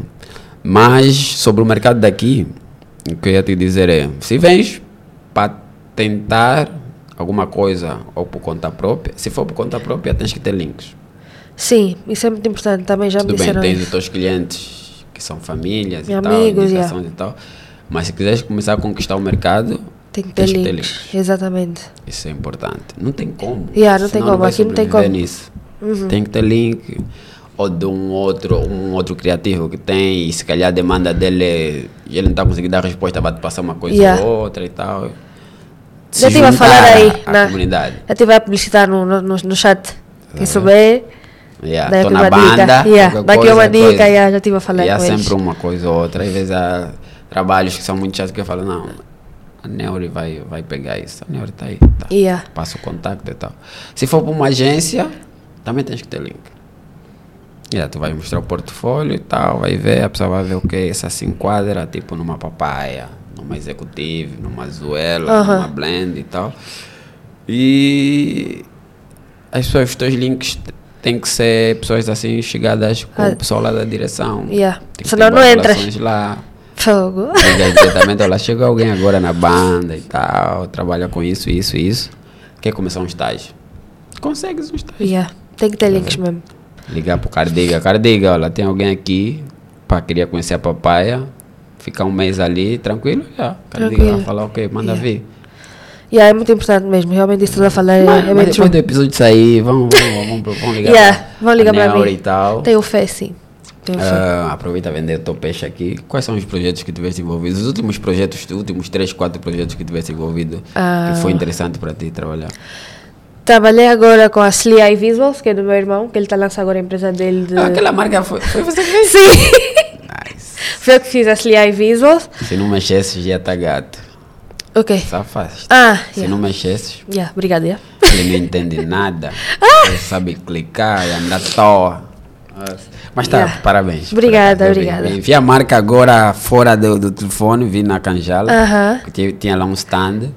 Mas sobre o mercado daqui, o que eu ia te dizer é, se vens para tentar alguma coisa ou por conta própria, se for por conta própria, tens que ter links. Sim, isso é muito importante. Também já me Tudo bem, disseram tens os teus clientes que são famílias E e tal, amigos, indicações e tal. Mas se quiseres começar a conquistar o mercado, Tem que ter tens que ter links. Exatamente. Isso é importante. Não tem como. Yeah, não tem como, vai aqui não tem como. Nisso. Tem que ter link. Ou de um outro, um outro criativo que tem e se calhar a demanda dele e ele não está conseguindo dar resposta, vai te passar uma coisa Yeah. ou outra e tal. Se Já estive a falar aí na, comunidade. Já estive a publicitar no, no, no, no chat. Quem souber, Yeah, Dá Tô na banda. Yeah, qualquer dá aqui coisa, uma dica, coisa. yeah, já estive a falar E há com eles. sempre uma coisa ou outra. Às vezes há trabalhos que são muito chatos que eu falo, não, a Neuri vai, vai pegar isso. A Neuri está aí. Tá. Yeah. Passa o contato e tal. Se for para uma agência, também tens que ter link. Yeah, tu vai mostrar o portfólio e tal, vai ver, a pessoa vai ver o que essa se enquadra, tipo numa papaya, numa executive, numa zuela, Aham. numa blend e tal. E as pessoas, os teus links t- têm que ser pessoas assim chegadas com Ah. o pessoal lá da direção. Yeah. Tem Senão não entras. lá. Fogo. Diretamente, olha, chegou alguém agora na banda e tal, trabalha com isso, isso, isso. Quer começar um estágio? Consegues um estágio. Yeah. Tem que ter links mesmo. Ligar pro Cardiga, Cardiga, olha, tem alguém aqui, pá, queria conhecer a papaya, ficar um mês ali, tranquilo, já. Cardiga Tranquilo. falar, ok, manda Yeah. vir. Yeah, é muito importante mesmo. Realmente isso que falar é, Mas, é mas depois true. do episódio sair, vamos, vamos, vamos, vamos ligar Yeah, pra- vão ligar pra para mim. e tal. Tenho fé, sim. Tenho fé. Ah, aproveita a vender o teu peixe aqui. Quais são os projetos que tiveste envolvido? Os últimos projetos, os últimos 3, 4 projetos que tiveste envolvido Ah. que foi interessante para ti trabalhar? Trabalhei agora com a Sly Eye Visuals, que é do meu irmão, que ele está lançando agora a empresa dele de... Ah, aquela marca foi, foi você que fez? *laughs* Sim! Nice. Foi eu que fiz a Sly Eye Visuals. Se não mexesses, já tá gato. Ok. Safaste. Ah, Se yeah. não mexesses, Yeah, obrigada. Yeah. ele não entende nada. *laughs* Ele sabe clicar e andar toa. Mas tá, Yeah. parabéns. Obrigada, Parabéns. obrigada. Vi a marca agora fora do, do telefone, vi na Canjala. Aham. que tinha, tinha lá um stand.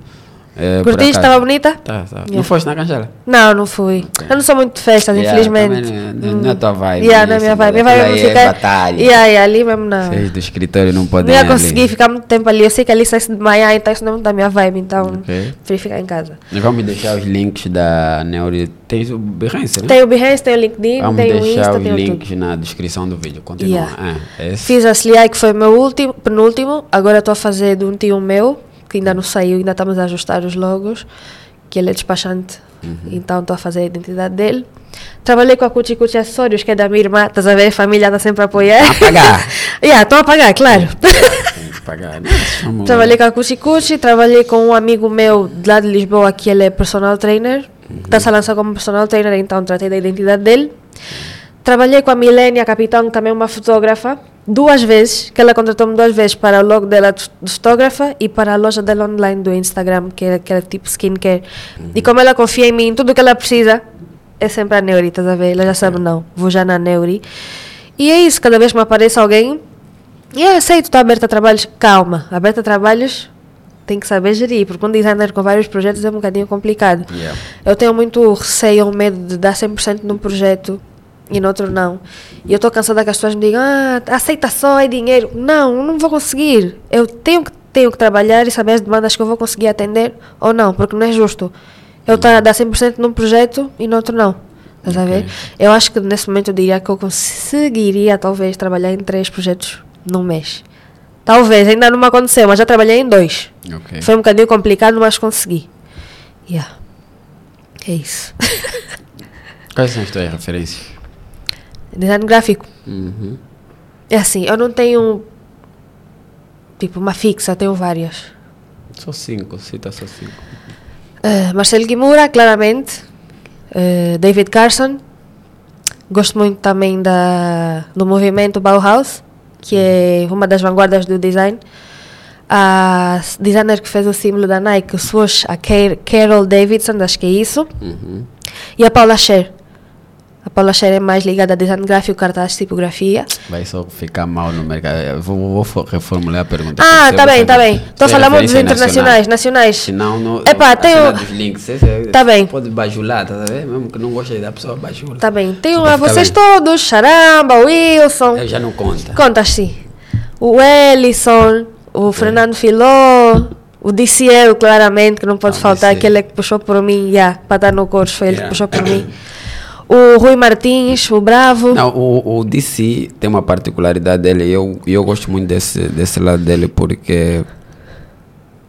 Por Curtiste? Estava bonita? Tá, tá. Não Yeah. foste na Canjala? Não, não fui. Eu não sou muito de festas, Yeah, infelizmente. não- não é a tua vibe, Yeah, né, não é minha vibe. Minha vibe é aí é ficar... batalha. Yeah, yeah, ali mesmo não. Vocês do escritório não Não podem ia ali. conseguir ficar muito tempo ali. Eu sei que ali sai de manhã, então isso não é muito da minha vibe. Então, Ok. prefiro ficar em casa. Nós vamos deixar os links da Neuri. Tem o Behance, né? Tem o Behance, tem o LinkedIn, Vamos tem o deixar Insta, os tem o tudo. links na descrição do vídeo. Continua. Yeah. É, esse. Fiz a Sliai, que foi o meu último, penúltimo. Agora estou a fazer de um tio meu, que ainda não saiu, ainda estamos a ajustar os logos, que ele é despachante. Uhum. Então estou a fazer a identidade dele. Trabalhei com a Cuti Cuti Acessórios, que é da minha irmã, estás a ver? A família está sempre a apoiar. A pagar. *laughs* yeah, estão a pagar, claro. Tem que pagar. né? *laughs* Trabalhei com a Cuchi Cuchi, trabalhei com um amigo meu lá de Lisboa, que ele é personal trainer. Está-se a lançar como personal trainer, então tratei da identidade dele. Trabalhei com a Milênia Capitão, também uma fotógrafa, duas vezes, que ela contratou-me duas vezes para o logo dela de fotógrafa e para a loja dela online do Instagram, que é, que é tipo skincare. E como ela confia em mim, tudo que ela precisa é sempre a Neuri, estás a ver? Ela já sabe, não, vou já na Neuri. E é isso, cada vez que me aparece alguém, e é aceito, estou aberta a trabalhos. Calma, aberta a trabalhos tem que saber gerir, porque um designer com vários projetos é um bocadinho complicado. Yeah. Eu tenho muito receio ou medo de dar 100% num projeto e no outro não. E eu estou cansada que as pessoas me digam, ah, aceita só, é dinheiro. Não, não vou conseguir. Eu tenho que, tenho que trabalhar e saber as demandas que eu vou conseguir atender ou não, porque não é justo. Eu estou a dar 100% num projeto e no outro não. Estás a ver? Eu acho que nesse momento eu diria que eu conseguiria talvez trabalhar em três projetos num mês. Talvez, ainda não me aconteceu, mas já trabalhei em dois. Ok. Foi um bocadinho complicado, mas consegui. Yeah. É isso. *laughs* Quais são as tuas referências? Design gráfico. Uhum. É assim, eu não tenho tipo uma fixa, tenho várias. Só cinco, cita só cinco. Uh, Marcelo Guimura, claramente. Uh, David Carson. Gosto muito também da, do movimento Bauhaus, que é uma das vanguardas do design. A designer que fez o símbolo da Nike, o swoosh, a Carol Davidson, acho que é isso. Uhum. E a Paula Scher. A Paula Scher é mais ligada a design gráfico, cartaz, tipografia. Vai só ficar mal no mercado. Vou, vou reformular a pergunta. Ah, tá bem, tá bem. Então falamos dos internacionais, nacionais. Senão, no, Epá, tem o... dos links. Você, tá bem. Pode bajular, tá vendo? Mesmo que não goste da pessoa, bajula. Tá bem. Tem uma, vocês bem. todos, Charamba, Wilson. Eu já não conta. Conta sim. O Ellison, o é. Fernando Filó, o DCL, claramente, que não pode ah, faltar, aquele que puxou por mim, yeah, para estar no curso, foi ele yeah. que puxou por mim. *coughs* O Rui Martins, o Bravo. Não, o, o DC tem uma particularidade dele, e eu, eu gosto muito desse, desse lado dele, porque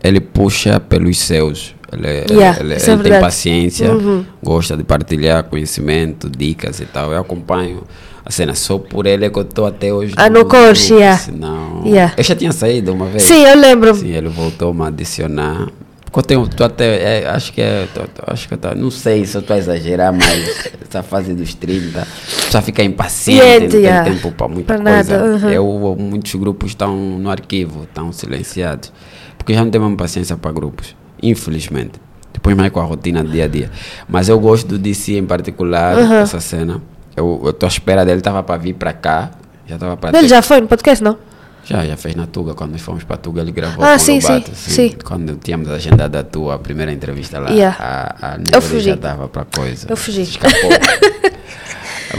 ele puxa pelos seus. Ele, yeah, ele, ele, é ele tem paciência, uhum. gosta de partilhar conhecimento, dicas e tal. Eu acompanho a cena só por ele é que eu estou até hoje. Ah, no, no curso, yeah. Senão, yeah. Eu já tinha saído uma vez. Sim, eu lembro. Sim, ele voltou a me adicionar. Eu tenho, até, é, acho que é, tô, tô, acho que tô, não sei se eu estou a exagerar, mas essa fase dos 30, já fica impaciente, yeah, não yeah. tem tempo para muita pra coisa. Nada, uhum. Eu, muitos grupos estão no arquivo, estão silenciados, porque já não tenho paciência para grupos, infelizmente. Depois mais com a rotina do dia a dia. Mas eu gosto do DC em particular, uhum. essa cena. Eu, eu tô à espera dele, estava para vir para cá, já estava para... Ele já foi no podcast, não? Já, já fez na Tuga, quando nós fomos para Tuga, ele gravou ah, com sim, o Lobato, sim, assim, sim. Quando tínhamos agendado a tua primeira entrevista lá, yeah. a, a já estava para coisa. Eu fugi. Escapou. *laughs*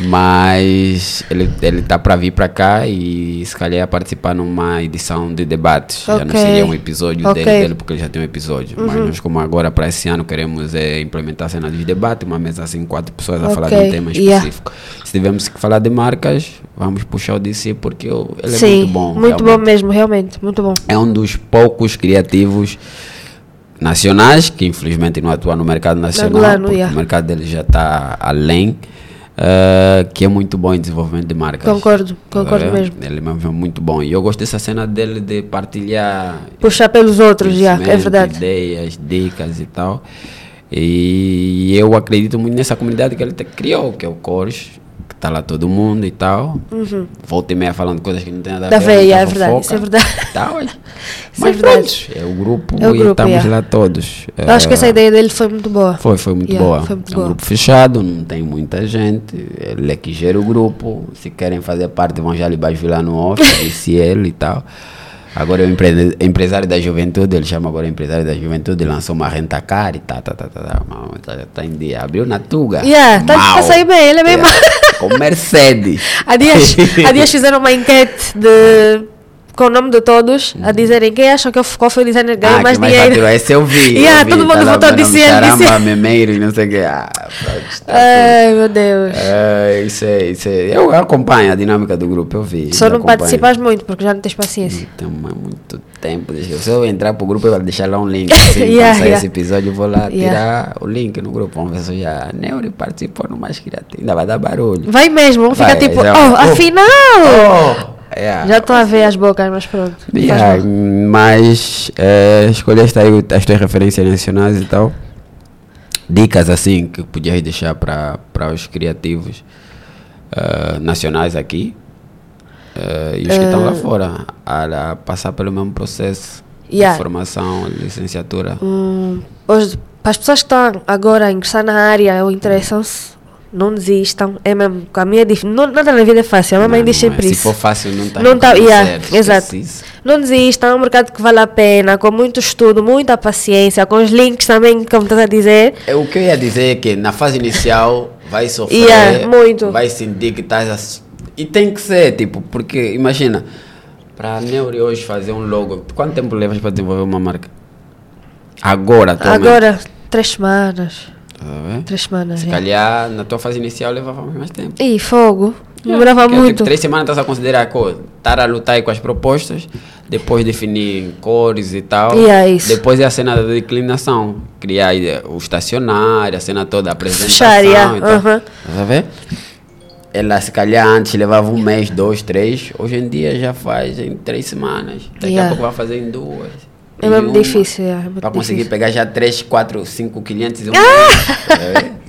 Mas ele ele tá para vir para cá e se calhar participar numa edição de debates. Okay. Já não seria um episódio okay. dele, dele, porque ele já tem um episódio. Uhum. Mas nós, como agora para esse ano queremos é, implementar a cena de debate, uma mesa assim, quatro pessoas a okay. falar de um tema yeah. específico. Se tivermos que falar de marcas, vamos puxar o DC porque ele Sim, é muito bom. Muito realmente. bom mesmo, realmente, muito bom. É um dos poucos criativos nacionais que infelizmente não atua no mercado nacional, Angolano, porque yeah. o mercado dele já está além. Uh, que é muito bom em desenvolvimento de marcas. Concordo, concordo é, mesmo. Ele é muito bom. E eu gosto dessa cena dele de partilhar. Puxar pelos outros, já, é verdade. Ideias, dicas e tal. E eu acredito muito nessa comunidade que ele criou, que é o Cores, está lá todo mundo e tal. Uhum. Volta e meia falando coisas que não tem nada a da ver. veia, é verdade, isso é verdade. Tal, *laughs* isso Mas é verdade. pronto, é o grupo é o e grupo, estamos yeah. lá todos. Eu acho que essa ideia dele foi muito boa. Foi, foi muito Yeah, boa. foi muito é um boa. grupo fechado, não tem muita gente. Ele é que gera o grupo. Se querem fazer parte, vão já lhe bajular no office, *laughs* se ele e tal. Agora é o empre empresário da juventude, ele chama agora empresário da juventude, lançou uma renta cara e tá, tá, tá, tá, tá, tá, tá em dia. Abriu na Tuga. Yeah, tá Mal. pra sair bem, ele é bem Yeah. Com Mercedes. *laughs* Há dias, há dias fizeram uma enquete de, com o nome de todos a dizerem quem acham que qual foi o designer que ganhou ah, mais dinheiro. faturou. Esse eu vi. *laughs* Yeah, eu vi, todo mundo tá votou ele, Caramba, memeiro e não sei o que. Ah, pronto, tá *laughs* Ai, meu Deus. É, isso é, isso é. Eu acompanho a dinâmica do grupo, eu vi. Só eu não acompanho. participas muito porque já não tens paciência. Não tenho mais muito tempo. Se eu entrar pro grupo, eu vou deixar lá um link. *laughs* Assim, Yeah, quando sair yeah. esse episódio, eu vou lá Yeah. tirar o link no grupo. Vamos ver se já a Neuri participou no Mais Criativo. Ainda vai dar barulho. Vai mesmo, vamos ficar tipo, já- oh, oh. afinal! Oh, yeah. Já estou a ver as bocas, mas pronto. Yeah, mas eh, escolheste aí as tuas referências nacionais e tal. Dicas assim que podias deixar para os criativos eh, nacionais aqui eh, e os que estão lá fora a, a passar pelo mesmo processo Yeah. de formação, licenciatura. Hum, hoje, para as pessoas que estão agora a ingressar na área ou interessam-se, não desistam. É mesmo, a minha dif- não, nada na vida é fácil, a minha mãe Não, diz não é. sempre Se isso. for fácil, não está Não tá, yeah, exato. isso. Não desistam, é um mercado que vale a pena, com muito estudo, muita paciência, com os links também, como estás a dizer. É, O que eu ia dizer é que na fase inicial vai sofrer, Yeah, muito. vai sentir que estás a... E tem que ser, tipo, porque imagina, para a Neuri hoje fazer um logo, quanto tempo levas para desenvolver uma marca? Agora, atualmente. Agora, três semanas. Tá? Três semanas. Se é. calhar na tua fase inicial levava mais tempo. Ih, fogo. Demorava Porque, muito. Tipo, três semanas estás a considerar a coisa. Estar a lutar aí com as propostas, depois definir cores e tal. E é isso. Depois é a cena da declinação. Criar eh, o estacionário, a cena toda, a apresentação Fechar, yeah, e tal. aham. Tá a ver? Ela se calhar antes levava um mês, dois, três. Hoje em dia já faz em três semanas. Daqui Yeah. a pouco vai fazer em duas. É mesmo difícil, yeah, é muito Para conseguir difícil. pegar já 3, 4, 5 clientes. Um é. *laughs*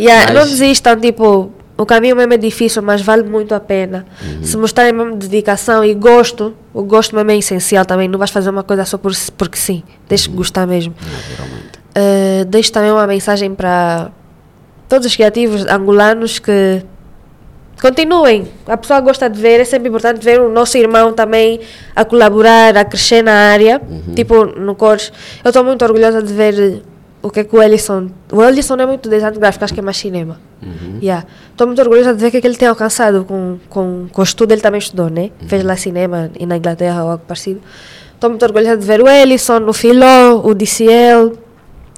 Yeah, Não Mas- desistam, tipo, o caminho mesmo é difícil, mas vale muito a pena. Uhum. Se mostrarem mesmo dedicação e gosto, o gosto mesmo é essencial também. Não vais fazer uma coisa só por, porque sim. Deixa Uhum. que gostar mesmo. Naturalmente. Uh, deixo também uma mensagem para todos os criativos angolanos que continuem. A pessoa gosta de ver, é sempre importante ver o nosso irmão também a colaborar, a crescer na área, tipo no Cores. Eu estou muito orgulhosa de ver o que é que o Ellison. O Ellison é muito design gráfico, acho que é mais cinema. Yeah. Estou muito orgulhosa de ver o que, é que ele tem alcançado com, com, com o estudo. Ele também estudou, né? Fez lá cinema e na Inglaterra ou algo parecido. Estou muito orgulhosa de ver o Ellison, o Filó, o DCL.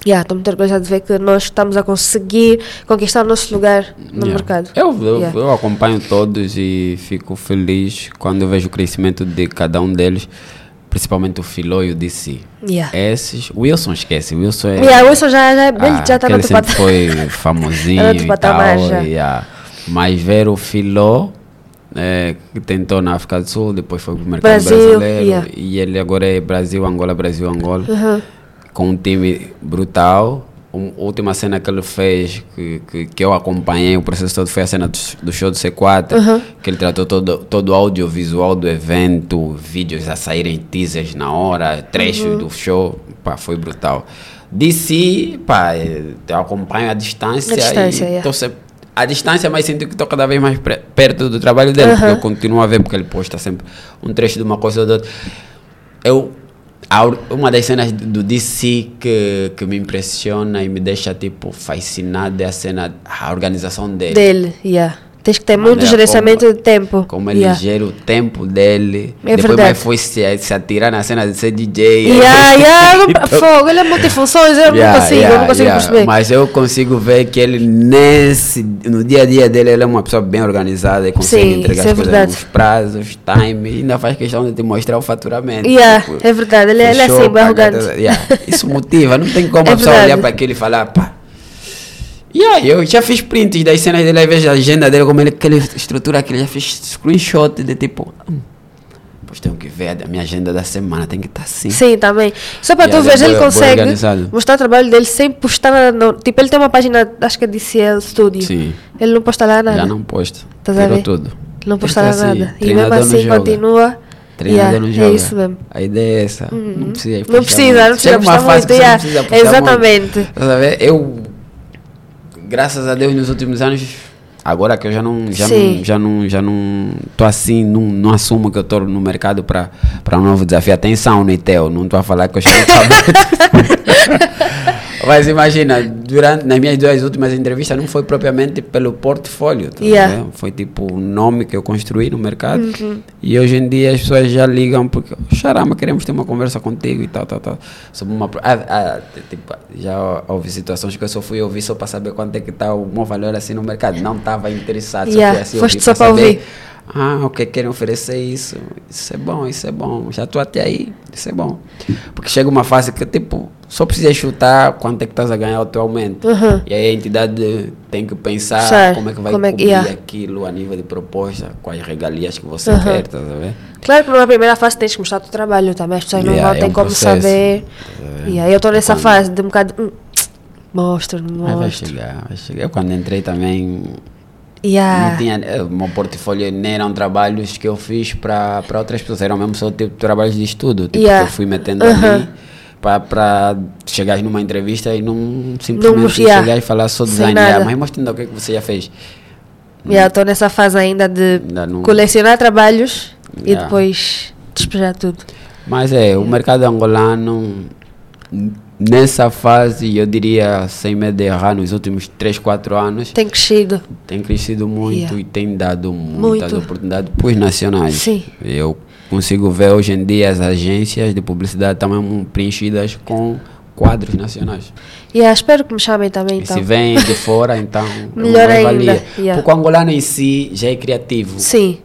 Yeah, Estou muito orgulhosa de ver que nós estamos a conseguir conquistar o nosso lugar no Yeah. mercado. Eu, eu, Yeah. eu acompanho todos e fico feliz quando eu vejo o crescimento de cada um deles, principalmente o Filó e o DC. Yeah. Esses, o Wilson esquece, o Wilson é. Yeah, Wilson já, já, ele ah, já está no outro patamar. foi *laughs* famosinho e tal. já. yeah. Mas ver o Filó, é, que tentou na África do Sul, depois foi para o mercado Brasil, brasileiro, e ele agora é Brasil, Angola, Brasil, Angola, Uhum. Com um time brutal. Um- A última cena que ele fez, que, que, que eu acompanhei, o processo todo foi a cena do, do show do C4, Uhum. que ele tratou todo, todo o audiovisual do evento, vídeos a saírem teasers na hora, trechos Uhum. do show, pá, foi brutal. DC, pá, eh, eu acompanho a distância. A distância, e yeah. tô sempre- a distância, mas sinto que estou cada vez mais perto do trabalho dele, porque Uhum. eu continuo a ver, porque ele posta sempre um trecho de uma coisa ou de outra. Eu, uma das cenas do DC que, que me impressiona e me deixa, tipo, fascinado é a cena, a organização dele. Dele, yeah. Tens que ter muito gerenciamento de tempo. Como ele yeah. gera o tempo dele. É Depois verdade. foi se, se atirar na cena de ser DJ. Yeah, yeah, *laughs* não- Então- fogo, ele é multifunções, eu não Yeah, consigo, eu yeah, não consigo yeah. perceber. Mas eu consigo ver que ele, nesse, no dia a dia dele, ele é uma pessoa bem organizada e consegue Sim, entregar é as coisas verdade. nos prazos, time, e ainda faz questão de te mostrar o faturamento. Yeah, Tipo, é verdade, ele, ele é assim, arrogante. yeah. Isso motiva, não tem como *laughs* É a pessoa olhar para aquilo e falar, pá. Yeah, eu já fiz prints das cenas dele, aí vejo a agenda dele, como ele, que ele estrutura aquilo, já fiz screenshot de tipo, hum, pois tenho que ver a minha agenda da semana, tem que estar assim. Sim, também. Só para tu ver, ele é ele consegue organizado. mostrar o trabalho dele sem postar nada. No, tipo, ele tem uma página, acho que é DCL Studio. Sim. Ele não posta lá nada. Já não posto. Estás a Tirou tudo. Não posta que lá assim, nada. E mesmo não assim continua. Treinador Yeah, não é joga. isso mesmo. A ideia é essa. Não precisa. Não precisa, não precisa uma postar fase muito, yeah. não precisa Exatamente. muito. Ver? Eu, graças a Deus, nos últimos anos, agora que eu já não já Sim. não já não já não tô assim, não, não assumo que eu estou no mercado para para um novo desafio. Atenção, Nitel, não estou a falar que eu estou *laughs* Mas imagina, durante nas minhas duas últimas entrevistas não foi propriamente pelo portfólio, tá Yeah. foi tipo o nome que eu construí no mercado. E hoje em dia as pessoas já ligam porque, charama, queremos ter uma conversa contigo e tal, tal, tal. Sobre uma, ah, ah, tipo, já houve situações que eu só fui ouvir só para saber quanto é que está o meu valor assim no mercado. Não estava interessado, só Yeah, fui assim foste ouvir só para saber. Ah, ok, querem oferecer isso. Isso é bom, isso é bom. Já estou até aí, isso é bom. Porque chega uma fase que, tipo, só precisa chutar quanto é que estás a ganhar atualmente. Uhum. E aí a entidade tem que pensar como é que vai como é que- cobrir yeah. aquilo a nível de proposta, quais regalias que você Uhum. quer, estás a ver? Claro que numa primeira fase tens que mostrar o teu trabalho também. As pessoas não Yeah, vão é ter um como processo. saber. É. E aí eu estou nessa Quando- fase de um bocado. Hum, mostra, não Mas vai mostra. chegar, vai chegar. Eu quando entrei também Yeah. Não tinha, eh, o meu portfólio nem eram trabalhos que eu fiz para outras pessoas, eram mesmo só tipo trabalhos de estudo, tipo Yeah. que eu fui metendo Uhum. ali para chegar numa entrevista e não simplesmente mos- yeah. chegar e falar só design, yeah, mas mostrando o que, é que você já fez. Estou nessa fase ainda de Ainda não- colecionar trabalhos e depois despejar tudo. Mas é, o mercado angolano, nessa fase, eu diria, sem medo de errar, nos últimos 3, 4 anos, Tem crescido. tem crescido muito Yeah. e tem dado muitas Muito. oportunidades para os nacionais. Sim. Eu consigo ver hoje em dia as agências de publicidade também preenchidas com quadros nacionais. Yeah, espero que me chamem também E então. se vêm de *laughs* fora, então é Melhor ainda, yeah. Porque o angolano em si já é criativo. Sim,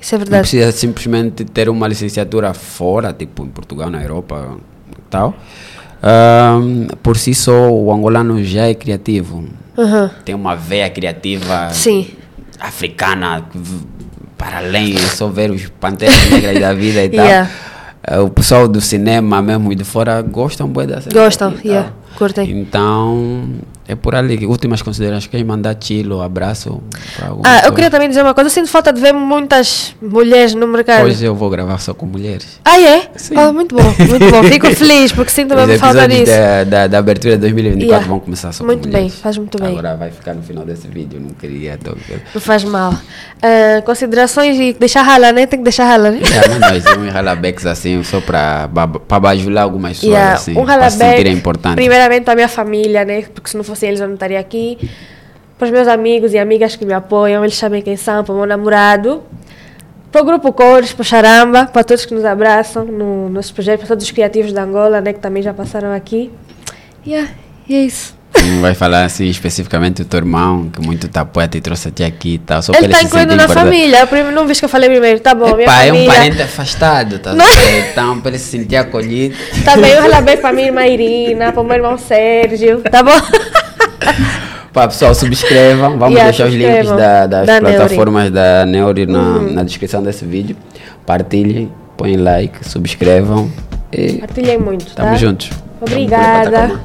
isso é Não verdade. precisa simplesmente ter uma licenciatura fora, tipo em Portugal, na Europa e tal. Ahm, por si só, o angolano já é criativo. Uhum. Tem uma veia criativa Sim. africana para além, é só ver os panteras negras da vida e tal. Yeah. eh, o pessoal do cinema mesmo e de fora gostam da série. Gostam, yeah, curtem. Então, é por ali. Últimas considerações. Queres mandar tilo, abraço? Ah, eu queria também dizer uma coisa. Eu sinto falta de ver muitas mulheres no mercado. Hoje eu vou gravar só com mulheres. Ah, é? Sim. Ah, muito bom, muito bom. Fico *laughs* feliz porque sinto mesmo falta disso. da, da, da abertura de 2024 Yeah. vão começar só Muito com bem, mulheres. faz muito bem. Agora vai ficar no final desse vídeo, não queria. Tô... Não faz mal. Ah, considerações e deixar rala, né? Tem que deixar rala, né? Yeah, mas nós vamos ralar-backs assim, só para bajular algumas pessoas, Yeah, assim, um para se importantes. primeiramente a minha família, né? Porque se não fossem eles não estaria aqui. Para os meus amigos e amigas que me apoiam, eles sabem quem são, para o meu namorado. Para o Grupo Cores, para o Charamba, para todos que nos abraçam no nosso projeto, para todos os criativos da Angola, né? Que também já passaram aqui. Yeah, e é isso. Não vai falar assim especificamente o teu irmão, que muito te apoia, te trouxe até aqui e tal, só Ele para está incluído na importante. família. Não viste que eu falei primeiro? Tá bom, minha Epá, é um família. parente afastado, tá Não. Então, para ele se sentir acolhido. Também um ralaback para a minha irmã Irina, para o meu irmão Sérgio, tá bom? Pá, pessoal, subscrevam. Vamos Yeah, deixar os links da- das Da Neuri. plataformas da Neuri na, na descrição desse vídeo. Partilhem, põem like, subscrevam e Partilhem muito, tá? tamo juntos. Tamo por Obrigada.